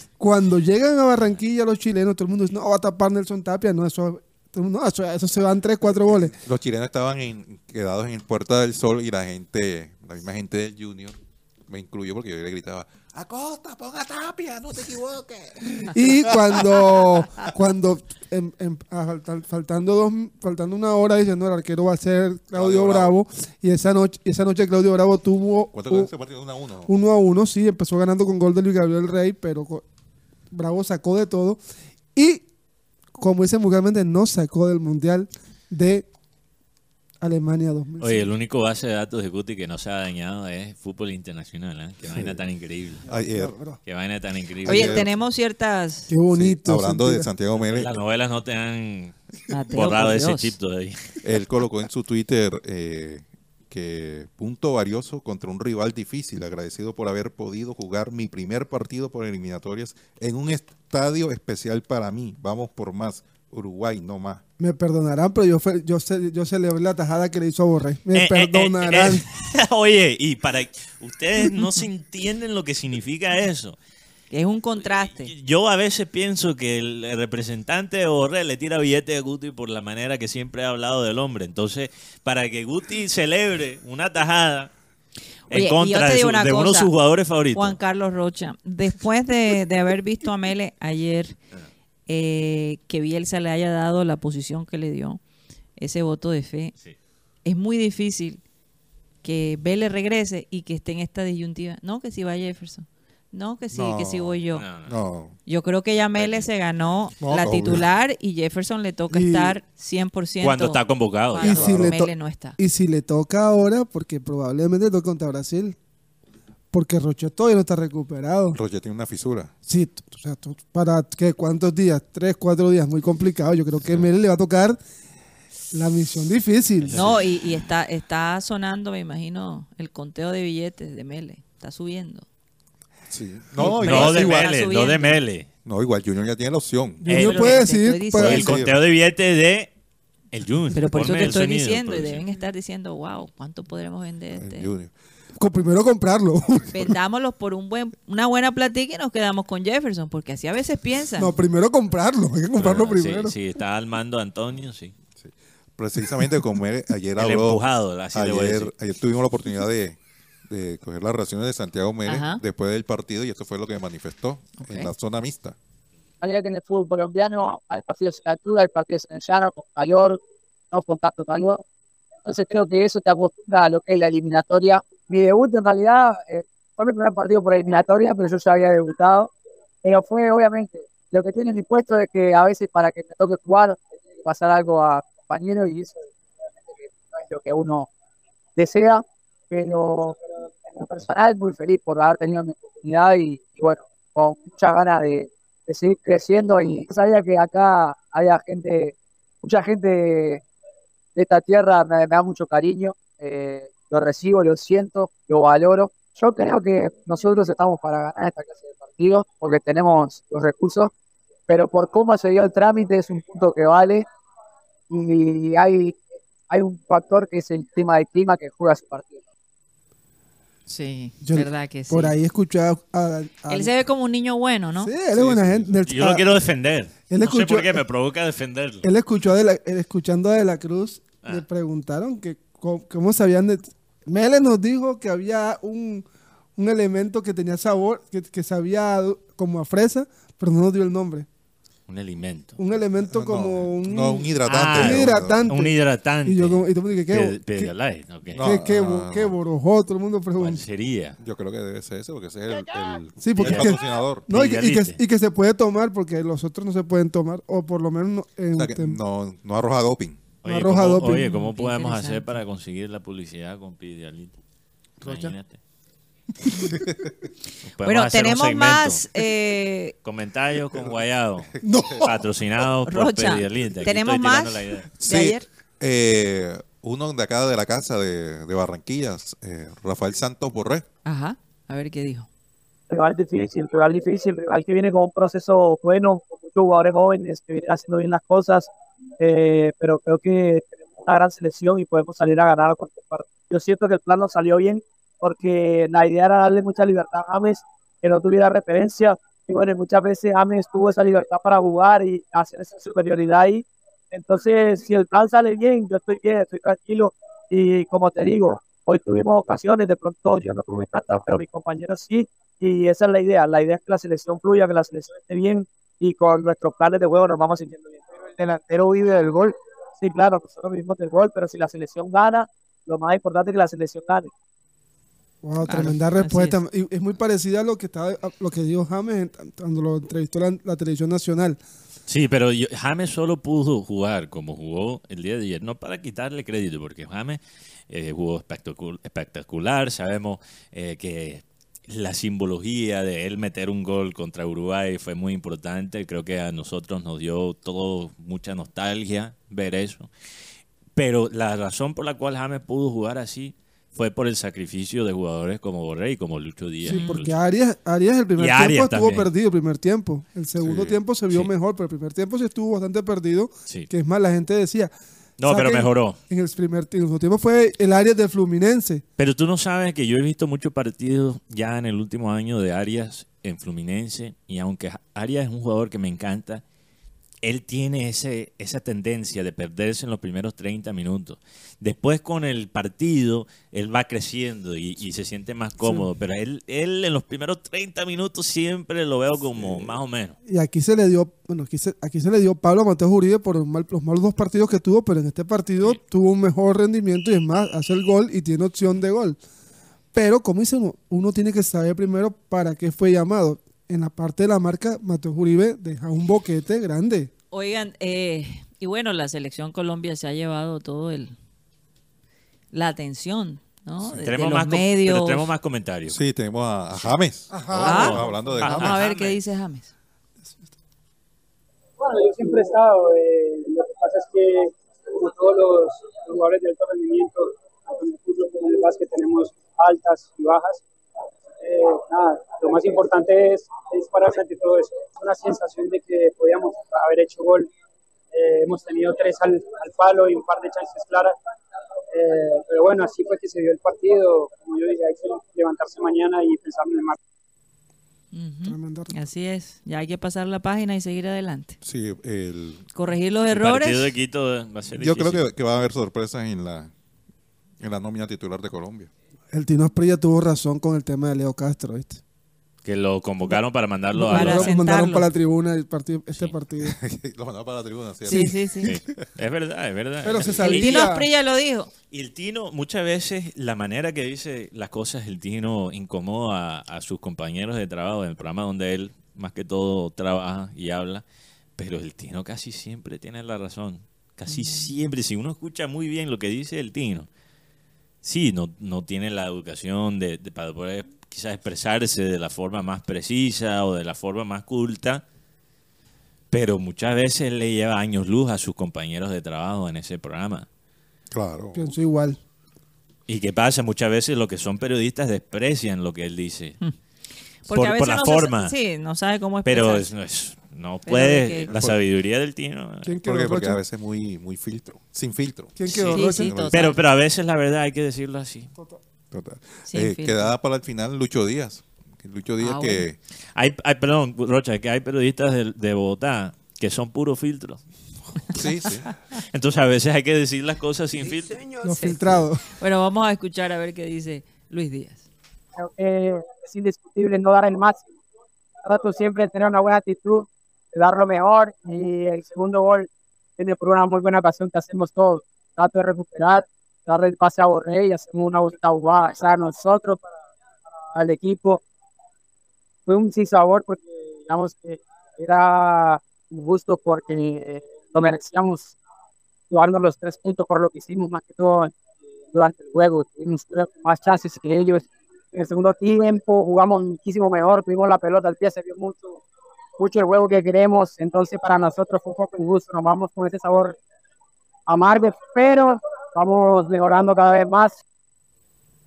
Cuando llegan a Barranquilla los chilenos, todo el mundo dice, no, va a tapar Nelson Tapia, no, eso, el no, eso, eso se van tres, cuatro goles. Los chilenos estaban en- quedados en Puerta del Sol y la gente, la misma gente del Junior, me incluyo porque yo le gritaba, Acosta, ponga Tapia, no te equivoques. Y cuando, cuando a faltar- faltando dos, faltando una hora diciendo el arquero va a ser Claudio Claudio Bravo, y esa noche, esa noche Claudio Bravo tuvo ¿Cuánto un- quedó ese partido? 1 a 1. uno a uno, sí, empezó ganando con gol de Luis Gabriel Rey, pero Bravo sacó de todo. Y, como dicen vulgarmente, no sacó del Mundial de Alemania 2006. Oye, el único base de datos de Guti que no se ha dañado es fútbol internacional. ¿eh? Qué vaina tan increíble. Ayer, Bro, Qué vaina tan increíble. Oye, Ayer- tenemos ciertas... Qué bonito. hablando de Santiago Mérez, Las novelas no te han Mateo, borrado ese chip todavía. él colocó en su Twitter eh, que punto valioso contra un rival difícil, agradecido por haber podido jugar mi primer partido por eliminatorias en un estadio especial para mí. Vamos por más. Uruguay, no más. Me perdonarán, pero yo, yo, yo celebré la tajada que le hizo a Borré. Me Eh, eh, perdonarán. eh, eh. Oye, y para ustedes no se entienden lo que significa eso. Es un contraste. Yo a veces pienso que el representante de Borrell le tira billete a Guti por la manera que siempre ha hablado del hombre. Entonces, para que Guti celebre una tajada Oye, en contra de, su- uno de sus jugadores favoritos. Juan Carlos Rocha, después de, de haber visto a Mele ayer, eh, que Bielsa le haya dado la posición que le dio, ese voto de fe, Sí. es muy difícil que Vélez regrese y que esté en esta disyuntiva. No, que si va Jefferson. No, que sí, No, que si voy yo. No, no. No, Yo creo que ya Mele se ganó No, la obvio. titular y Jefferson le toca Y- estar 100% Cuando está convocado. cuando Y si Mele no está. Y si le toca ahora, porque probablemente le toca contra Brasil. Porque Roche todavía no está recuperado. Roger tiene una fisura. Sí, o sea, para qué, cuántos días, tres, cuatro días, muy complicado. Yo creo que Mele le va a tocar la misión difícil. No, y, y está, está sonando, me imagino, el conteo de billetes de Mele. Está subiendo. Sí. No, No, de igual. Mele, no de Mele. no, igual Junior ya tiene la opción. Junior puede diciendo. El conteo de billetes de el Junior. Pero por eso te el estoy sonido, diciendo, y producción. deben estar diciendo, wow, ¿cuánto podremos vender El este? Junior. Con- primero comprarlo. Vendámoslos por un buen, una buena platica y nos quedamos con Jefferson, porque así a veces piensan. no, primero comprarlo. Hay que comprarlo primero. Sí, sí, está al mando Antonio, sí. Precisamente como ayer El habló. empujado, así le voy a ayer, decir. ayer tuvimos la oportunidad de, de coger las reacciones de Santiago Mérez Ajá. después del partido y esto fue lo que manifestó en la zona mixta. manera que en el fútbol colombiano hay partidos en altura, en el llano, con mayor, no contacto tan nuevo. Entonces creo que eso te acostumbra a lo que es la eliminatoria. Mi debut en realidad eh, fue mi primer partido por eliminatoria, pero yo ya había debutado. Pero fue obviamente lo que tiene mi puesto es que a veces para que te toque jugar, pasar algo a compañero y eso no es lo que uno desea. Pero en personal muy feliz por haber tenido mi oportunidad y, y bueno, con muchas ganas de, de seguir creciendo y sabía que acá había gente, mucha gente de esta tierra me, me da mucho cariño, eh, lo recibo, lo siento, lo valoro. Yo creo que nosotros estamos para ganar esta clase de partidos porque tenemos los recursos, pero por cómo se dio el trámite es un punto que vale y hay, hay un factor que es el tema de clima que juega su partido. Sí, Yo- verdad que sí. Por ahí escuché a, a- a- Él se ve como un niño bueno, ¿no? Sí, él es buena gente. Del- Yo lo a- quiero defender. él no sé escuchó- por qué me provoca defenderlo. Él escuchó a de la, él escuchando a De la Cruz, Ah. le preguntaron que cómo, cómo sabían de... Mele nos dijo que había un, un elemento que tenía sabor, que, que sabía como a fresa, pero no nos dio el nombre. Un alimento. Un elemento No, como un... no, un hidratante. Ah, un pero- hidratante. Un hidratante. Y yo como, y todo el mundo, ¿qué, Pe- qué, Pedialyte, ok. No. qué, qué, ah, qué no. borojó? Todo el mundo ¿Cuál pregunta. sería? Yo creo que debe ser ese porque ese es el, el, Sí, porque el es que- patrocinador. No, y que, y, que, Pedialite. y que se puede tomar porque los otros no se pueden tomar, o por lo menos no, en O sea que tem- no, no arroja doping. Oye, arroja ¿cómo, doping. oye, ¿cómo Qué podemos hacer para conseguir la publicidad con Pedialite? Rocha. Imagínate. Bueno, tenemos más eh, Comentarios con Guayado. No. Patrocinados por Rocha. Pedialite. Aquí ¿Tenemos más? la idea. de ayer. eh, uno de acá de la casa de, de Barranquillas, eh, Rafael Santos Borré. Ajá, a ver qué dijo. rival difícil, rival difícil, rival que viene con un proceso bueno, con muchos jugadores jóvenes que vienen haciendo bien las cosas, eh, pero creo que tenemos una gran selección y podemos salir a ganar cualquier partido. Yo siento que el plan nos salió bien porque la idea era darle mucha libertad a James, que no tuviera referencia, y bueno, muchas veces James tuvo esa libertad para jugar y hacer esa superioridad ahí. Entonces, si el plan sale bien, yo estoy bien, estoy tranquilo, y como te digo, hoy tuvimos ocasiones, de pronto yo no tuve tantas, pero mis compañeros sí, y esa es la idea. La idea es que la selección fluya, que la selección esté bien y con nuestros planes de juego nos vamos sintiendo bien. El delantero vive del gol. Sí, claro, nosotros vivimos del gol, pero si la selección gana, lo más importante es que la selección gane. Wow, Claro, tremenda respuesta. Y es muy parecida a lo que estaba, a lo que dijo James cuando lo entrevistó la, la televisión nacional. Sí, pero yo- James solo pudo jugar como jugó el día de ayer, no para quitarle crédito, porque James eh, jugó espectacu- espectacular, sabemos eh, que la simbología de él meter un gol contra Uruguay fue muy importante, creo que a nosotros nos dio todo mucha nostalgia ver eso, pero la razón por la cual James pudo jugar así fue por el sacrificio de jugadores como Borré y como Lucho Díaz. Sí, porque Arias, Arias el primer tiempo estuvo también. perdido, el primer tiempo. El segundo Sí, tiempo se vio sí. mejor, pero el primer tiempo sí estuvo bastante perdido. Sí. Que es más, la gente decía. No, pero mejoró. En el primer tiempo, fue el Arias del Fluminense. Pero tú no sabes que yo he visto muchos partidos ya en el último año de Arias en Fluminense y aunque Arias es un jugador que me encanta, él tiene ese, esa tendencia de perderse en los primeros 30 minutos. Después con el partido, él va creciendo y, y se siente más cómodo, pero él, él en los primeros 30 minutos siempre lo veo como más o menos. Y aquí se le dio, bueno, aquí se, aquí se le dio Pablo a Mateo Uribe por los, mal- los malos dos partidos que tuvo, pero en este partido tuvo un mejor rendimiento y es más, hace el gol y tiene opción de gol. Pero, como dice uno, uno tiene que saber primero para qué fue llamado. En la parte de la marca, Mateo Uribe deja un boquete grande. Oigan, eh, y bueno, la selección Colombia se ha llevado todo el la atención, ¿no? De tenemos, los más, medios. pero tenemos más comentarios. Sí, tenemos a, a James. Oh, hablando de Ah, Vamos James. a ver qué dice James. Bueno, yo siempre he estado. eh, lo que pasa es que, como todos los, los jugadores de alto rendimiento, tanto en el fútbol como en el básquet, tenemos altas y bajas. Eh, nada, lo más importante es, es dispararse ante todo eso. Una sensación de que podíamos haber hecho gol. Eh, hemos tenido tres al, al palo y un par de chances claras. Eh, pero bueno, así fue que se dio el partido. Como yo dije, hay que levantarse mañana y pensar en el mar. Ujú. Tremendo. Así es, ya hay que pasar la página y seguir adelante. Sí, el, Corregir los El partido de errores. Quito va a ser yo creo que, que va a haber sorpresas en la, en la nómina titular de Colombia. El Tino Asprilla tuvo razón con el tema de Leo Castro, ¿viste? Que lo convocaron para mandarlo Para a Lo sentarlo. mandaron para la tribuna el partido, este Sí. partido. Lo mandaba para la tribuna, ¿cierto? Sí, sí, sí. Sí, es verdad, es verdad. Pero se El sabía. Tino Asprilla lo dijo. Y el Tino, muchas veces, la manera que dice las cosas, el Tino incomoda a, a sus compañeros de trabajo en el programa donde él, más que todo, trabaja y habla. Pero el Tino casi siempre tiene la razón. Casi siempre. Si uno escucha muy bien lo que dice el Tino, sí, no, no tiene la educación de, de- para poder quizás expresarse de la forma más precisa o de la forma más culta. Pero muchas veces le lleva años luz a sus compañeros de trabajo en ese programa. Claro. Pienso igual. ¿Y qué pasa? Muchas veces los que son periodistas desprecian lo que él dice. Porque por, a veces por la no se- forma. sí, no sabe cómo pero expresarse. es- no, es- no puede. La sabiduría del Tino. ¿Quién quedó, ¿Por qué? Porque Rocha? a veces muy, muy filtro. Sin filtro. ¿Quién quedó, Sí, sí, total. Pero, pero a veces la verdad hay que decirlo así. Total. Sin Eh, quedada para el final Lucho Díaz. Lucho Díaz Ah, que... Hay, hay, perdón, Rocha, que hay periodistas de, de Bogotá que son puro filtro. Sí, sí. Entonces a veces hay que decir las cosas sin filtro. Los filtrados. Bueno, vamos a escuchar a ver qué dice Luis Díaz. Que es indiscutible no dar el máximo. Trato siempre de tener una buena actitud, dar lo mejor y el segundo gol viene por una muy buena ocasión que hacemos todos. Trato de recuperar, darle el pase a Borré y hacemos una bonita jugada, o sea, nosotros para, para el equipo. Fue un sin sabor porque digamos que era injusto porque eh, lo merecíamos llevarnos los tres puntos por lo que hicimos más que todo durante el juego. Tuvimos más chances que ellos. En el segundo tiempo jugamos muchísimo mejor, tuvimos la pelota al pie, se vio mucho, mucho el juego que queremos. Entonces, para nosotros fue un poco injusto. Nos vamos con ese sabor amargo, pero vamos mejorando cada vez más.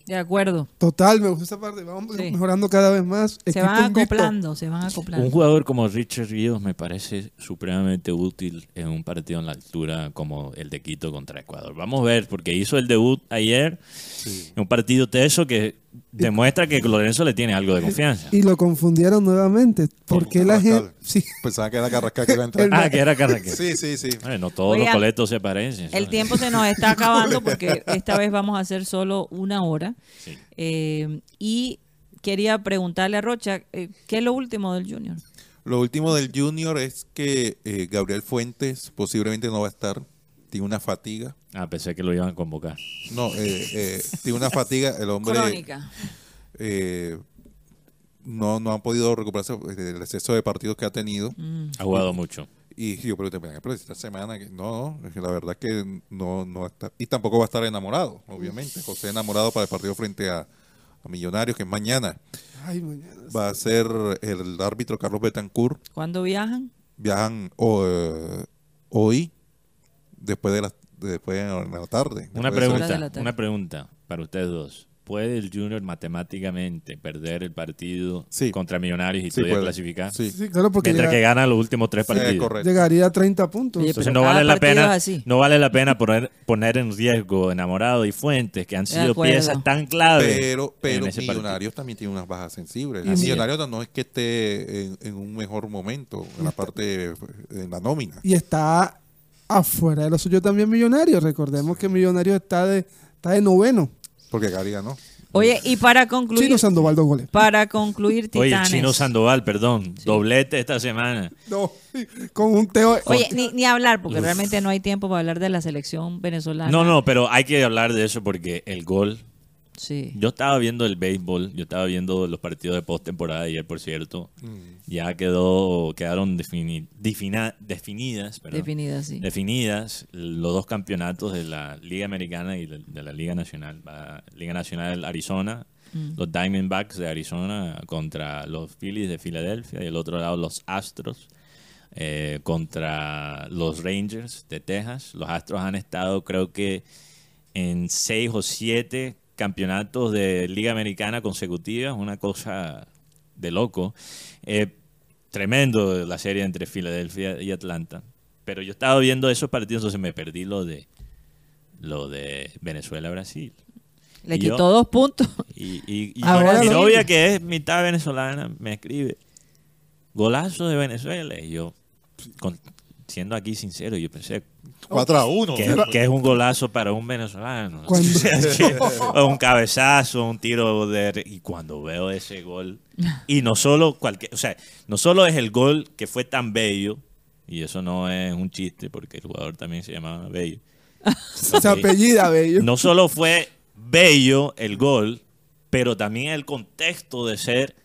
De acuerdo. Total, me gusta esa parte. Vamos Sí. mejorando cada vez más. Se Equipo van invicto. acoplando, se van acoplando. Un jugador como Richard Ríos me parece supremamente útil en un partido en la altura como el de Quito contra Ecuador. Vamos a ver, porque hizo el debut ayer en un partido teso que demuestra que Lorenzo le tiene algo de confianza. Y lo confundieron nuevamente. ¿Por qué la gente.? Carrascal. Sí, Pensaba que era Carrascal que iba a entrar. Ah, que era Carraquel. Sí, sí, sí. Bueno, todos Oigan, los coletos se parecen. El tiempo se nos está acabando porque esta vez vamos a hacer solo una hora. Sí. Eh, y quería preguntarle a Rocha, eh, ¿qué es lo último del Junior? Lo último del Junior es que eh, Gabriel Fuentes posiblemente no va a estar. Tiene una fatiga. Ah, pensé que lo iban a convocar. No, eh, eh, tiene una fatiga. El hombre Crónica. eh, no, no ha podido recuperarse del exceso de partidos que ha tenido. Mm. Ha jugado mucho. Y yo pregunté, "Venga, pero esta semana, que- no, la verdad que no, no está. Y tampoco va a estar enamorado, obviamente. José enamorado para el partido frente a, a Millonarios, que es mañana. Ay, mañana. Va a ser el árbitro Carlos Betancourt. ¿Cuándo viajan? Viajan eh, hoy, después de las después en la tarde. Una de de la pregunta, tarde. una pregunta para ustedes dos. ¿Puede el Junior matemáticamente perder el partido Sí. contra Millonarios y Sí, todavía puede. clasificar? Sí. Sí, claro, porque Mientras llega- que gana los últimos tres partidos. llegaría a 30 puntos. Oye, Entonces no vale la pena, no vale la pena poner, poner en riesgo Enamorado y Fuentes, que han De sido piezas tan claves. Pero, pero en ese partido. Millonarios también tiene unas bajas sensibles. Y. Millonarios no es que esté en, en un mejor momento en la parte, en la nómina. Y está afuera de lo suyo también Millonarios. Recordemos que Millonarios está de, está de noveno. Porque Gary ganó. Oye, y para concluir, Chino Sandoval, dos goles. para concluir, Oye, Titanes. Chino Sandoval, perdón, doblete esta semana. No, con un teo. Oye, ni, ni hablar, porque realmente no hay tiempo para hablar de la selección venezolana. No, no, pero hay que hablar de eso porque el gol. Sí. Yo estaba viendo el béisbol, yo estaba viendo los partidos de postemporada ayer, por cierto. Ya quedó, quedaron defini- defina- definidas, perdón, Definida, sí. definidas los dos campeonatos de la Liga Americana y de, de la Liga Nacional. Va Liga Nacional Arizona, Mm. los Diamondbacks de Arizona contra los Phillies de Filadelfia y el otro lado los Astros eh, contra los Rangers de Texas. Los Astros han estado creo que en seis o siete campeonatos de Liga Americana consecutivas, una cosa de loco. Eh, tremendo la serie entre Filadelfia y Atlanta. Pero yo estaba viendo esos partidos, entonces me perdí lo de lo de Venezuela-Brasil. Le y yo- quitó dos puntos. Y, y, y Ahora mi novia, que es mitad venezolana, me escribe, golazo de Venezuela. Y yo, con- siendo aquí sincero, yo pensé 4 a 1. que, que es un golazo para un venezolano. Cuando- O sea, que- o un cabezazo, un tiro de... Y cuando veo ese gol, y no solo cualquier... O sea, no solo es el gol que fue tan bello, y eso no es un chiste, porque el jugador también se llamaba Bello. Se apellida, bello. No solo fue bello el gol, pero también el contexto de ser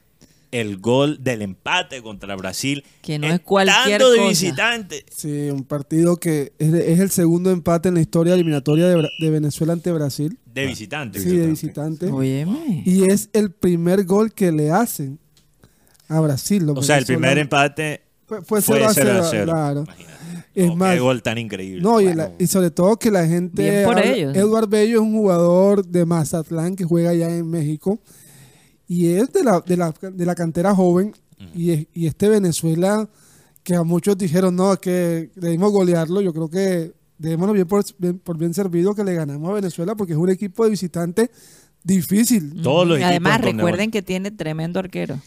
el gol del empate contra Brasil. Que no es cualquier estando de cosa. visitante. Sí, un partido que es, de- es el segundo empate en la historia eliminatoria de, Venezuela ante Brasil. De visitante. Sí, de visitante. Óyeme. Y es el primer gol que le hacen a Brasil. O sea, el primer empate fue, fue fue 0 a 0 0, a 0. claro. Es más, qué gol tan increíble. No, y, la- y sobre todo que la gente. Bien por habla- ellos. Edward Bello es un jugador de Mazatlán que juega allá en México. Y es de la, de la, de la cantera joven. y, es- y este Venezuela, que a muchos dijeron, no, que debimos golearlo. Yo creo que debémonos bien por, bien por bien servido que le ganamos a Venezuela porque es un equipo de visitante difícil. Todos los Y Además, recuerden que tiene tremendo arquero.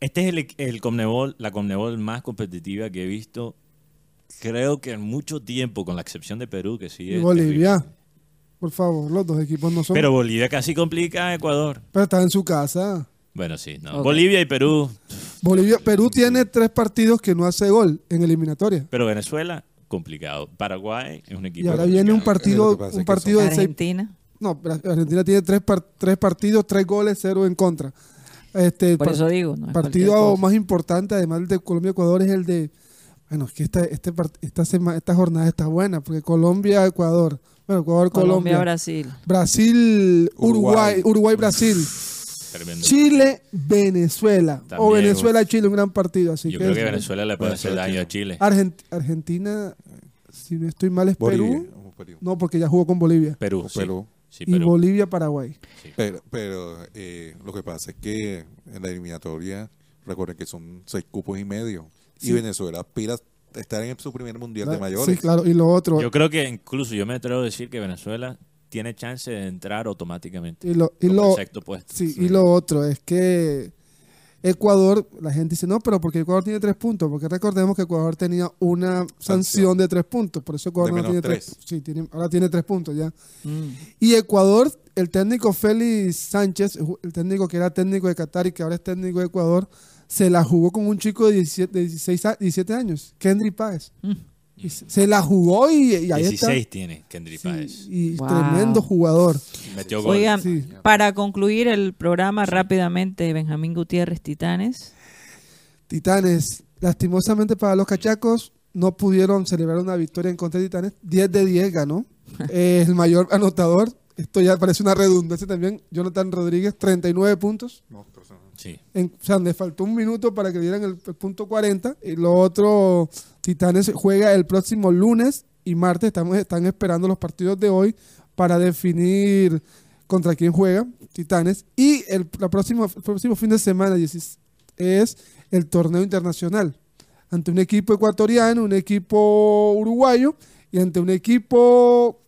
Este es el, el Conmebol, la Conmebol más competitiva que he visto, creo que en mucho tiempo, con la excepción de Perú, que sí Y es Bolivia, por favor, los dos equipos no son. Pero, Pero Bolivia casi complica a Ecuador. está en su casa. Bueno, sí. No. Bolivia y Perú, Bolivia, Perú tiene tres partidos que no hace gol en eliminatoria. pero Venezuela, complicado. Paraguay es un equipo. Y ahora viene un partido, un partido de seis. Argentina. No, Bra- Argentina tiene tres, par- tres partidos, tres goles, cero en contra. Este, Por eso digo. No es partido más importante, además del de Colombia-Ecuador, es el de. Bueno, es que esta, este, esta, sema- esta jornada está buena, porque Colombia-Ecuador. Bueno, Ecuador-Colombia. Colombia-Brasil. Brasil-Uruguay. Uruguay. Uruguay-Brasil. Tremendo. Chile-Venezuela. O También, Venezuela-Chile, un gran partido. Así Yo que creo que Venezuela le puede hacer daño a Chile. Argent- Argentina, si no estoy mal, es Bolivia. Perú. No, porque ya jugó con Bolivia. Perú. Sí. Perú. Sí, Y Perú. Bolivia-Paraguay. Pero, pero eh, lo que pasa es que en la eliminatoria, recuerden que son seis cupos y medio. Sí. Y Venezuela aspira a estar en su primer mundial de mayores. Sí, claro. Y lo otro. Yo creo que incluso yo me atrevo a decir que Venezuela tiene chance de entrar automáticamente. Y lo, y lo, el sexto puesto. sí, y lo otro es que Ecuador, la gente dice, no, pero porque Ecuador tiene tres puntos, porque recordemos que Ecuador tenía una sanción, Sanción. de tres puntos, por eso Ecuador no tiene tres. tres. Sí, tiene, ahora tiene tres puntos ya. Mm. Y Ecuador, el técnico Félix Sánchez, el técnico que era técnico de Qatar y que ahora es técnico de Ecuador, se la jugó con un chico de 17, de 16 a- 17 años, Kendry Páez. Mm. Y se la jugó y, y ahí 16 está. tiene Kendry Sí, Páez. y Wow. tremendo jugador. Metió gol. Oigan, Sí. para concluir el programa rápidamente, Benjamín Gutiérrez, Titanes. Titanes, lastimosamente para los cachacos, no pudieron celebrar una victoria en contra de Titanes. 10 de 10 ganó. El mayor anotador. Esto ya parece una redundancia también. Jonathan Rodríguez, 39 puntos. Sí. En- o sea, le faltó un minuto para que dieran el, punto 40. Y lo otro, Titanes juega el próximo lunes y martes. Estamos, están esperando los partidos de hoy para definir contra quién juega, Titanes. Y el, la el próximo fin de semana 16, es el torneo internacional. Ante un equipo ecuatoriano, un equipo uruguayo y ante un equipo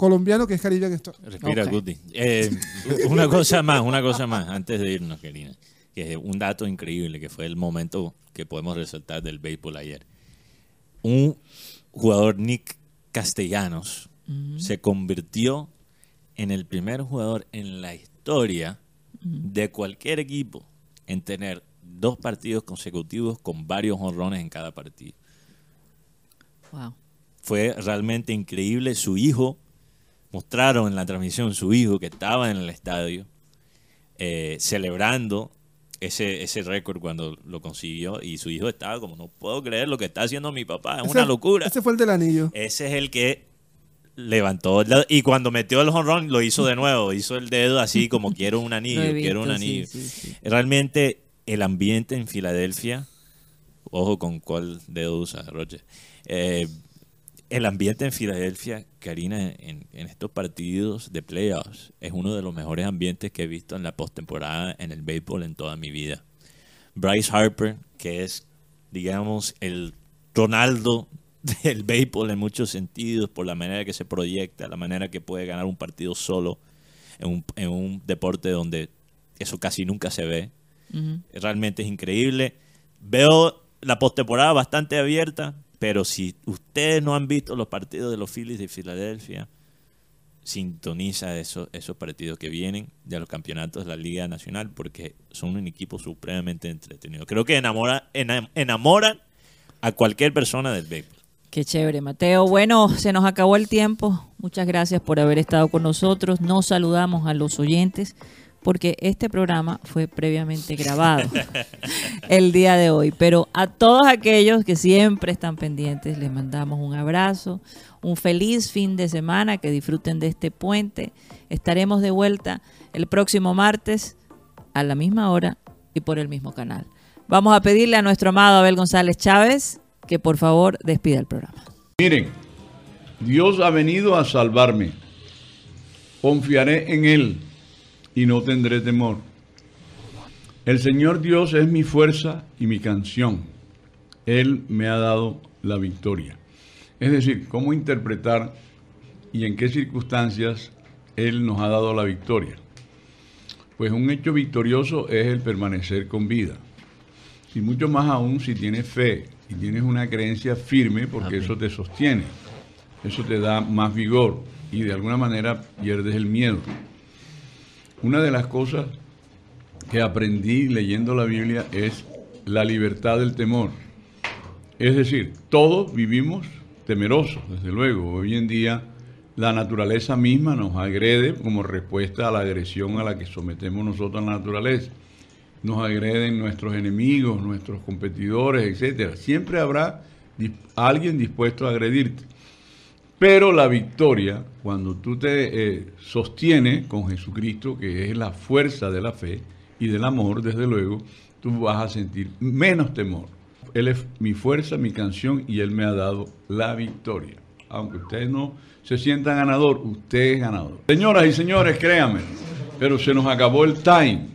colombiano que es Caribbean Store. Respira. Guti. Eh, una cosa más, una cosa más, antes de irnos, Karina. Que es un dato increíble, que fue el momento que podemos resaltar del béisbol ayer. Un jugador, Nick Castellanos, se convirtió en el primer jugador en la historia de cualquier equipo en tener dos partidos consecutivos con varios honrones en cada partido. Wow. Fue realmente increíble. Su hijo, mostraron en la transmisión su hijo que estaba en el estadio eh, celebrando ese, ese récord cuando lo consiguió y su hijo estaba como, no puedo creer lo que está haciendo mi papá, es una locura. Ese fue el del anillo. Ese es el que levantó el dedo, y cuando metió el honrón lo hizo de nuevo, hizo el dedo así como quiero un anillo, quiero un sí, anillo. sí, sí. Realmente el ambiente en Filadelfia, ojo con cuál dedo usa Roger, eh, el ambiente en Filadelfia, Karina, en, en estos partidos de playoffs, es uno de los mejores ambientes que he visto en la postemporada en el béisbol en toda mi vida. Bryce Harper, que es, digamos, el Ronaldo del béisbol en muchos sentidos, por la manera que se proyecta, la manera que puede ganar un partido solo en un, en un deporte donde eso casi nunca se ve. Realmente es increíble. Veo la postemporada bastante abierta, pero si ustedes no han visto los partidos de los Phillies de Filadelfia, sintoniza esos, esos partidos que vienen de los campeonatos de la Liga Nacional porque son un equipo supremamente entretenido. Creo que enamora, enam- enamoran a cualquier persona del béisbol. Qué chévere, Mateo. Bueno, se nos acabó el tiempo. Muchas gracias por haber estado con nosotros. Nos saludamos a los oyentes porque este programa fue previamente grabado el día de hoy. Pero a todos aquellos que siempre están pendientes, les mandamos un abrazo, un feliz fin de semana, que disfruten de este puente. Estaremos de vuelta el próximo martes a la misma hora y por el mismo canal. Vamos a pedirle a nuestro amado Abel González Chávez que por favor despida el programa. Miren, Dios ha venido a salvarme. Confiaré en Él y no tendré temor. El Señor Dios es mi fuerza y mi canción. Él me ha dado la victoria. Es decir, cómo interpretar y en qué circunstancias Él nos ha dado la victoria. Pues un hecho victorioso es el permanecer con vida. Y mucho más aún si tienes fe y tienes una creencia firme, porque eso te sostiene, eso te da más vigor y de alguna manera pierdes el miedo. Una de las cosas que aprendí leyendo la Biblia es la libertad del temor. Es decir, todos vivimos temerosos, desde luego. Hoy en día la naturaleza misma nos agrede como respuesta a la agresión a la que sometemos nosotros a la naturaleza nos agreden nuestros enemigos, nuestros competidores, etcétera. Siempre habrá alguien dispuesto a agredirte. Pero la victoria, cuando tú te eh, sostienes con Jesucristo, que es la fuerza de la fe y del amor, desde luego, tú vas a sentir menos temor. Él es mi fuerza, mi canción, y Él me ha dado la victoria. Aunque ustedes no se sientan ganador, usted es ganador. Señoras y señores, créanme, pero se nos acabó el time.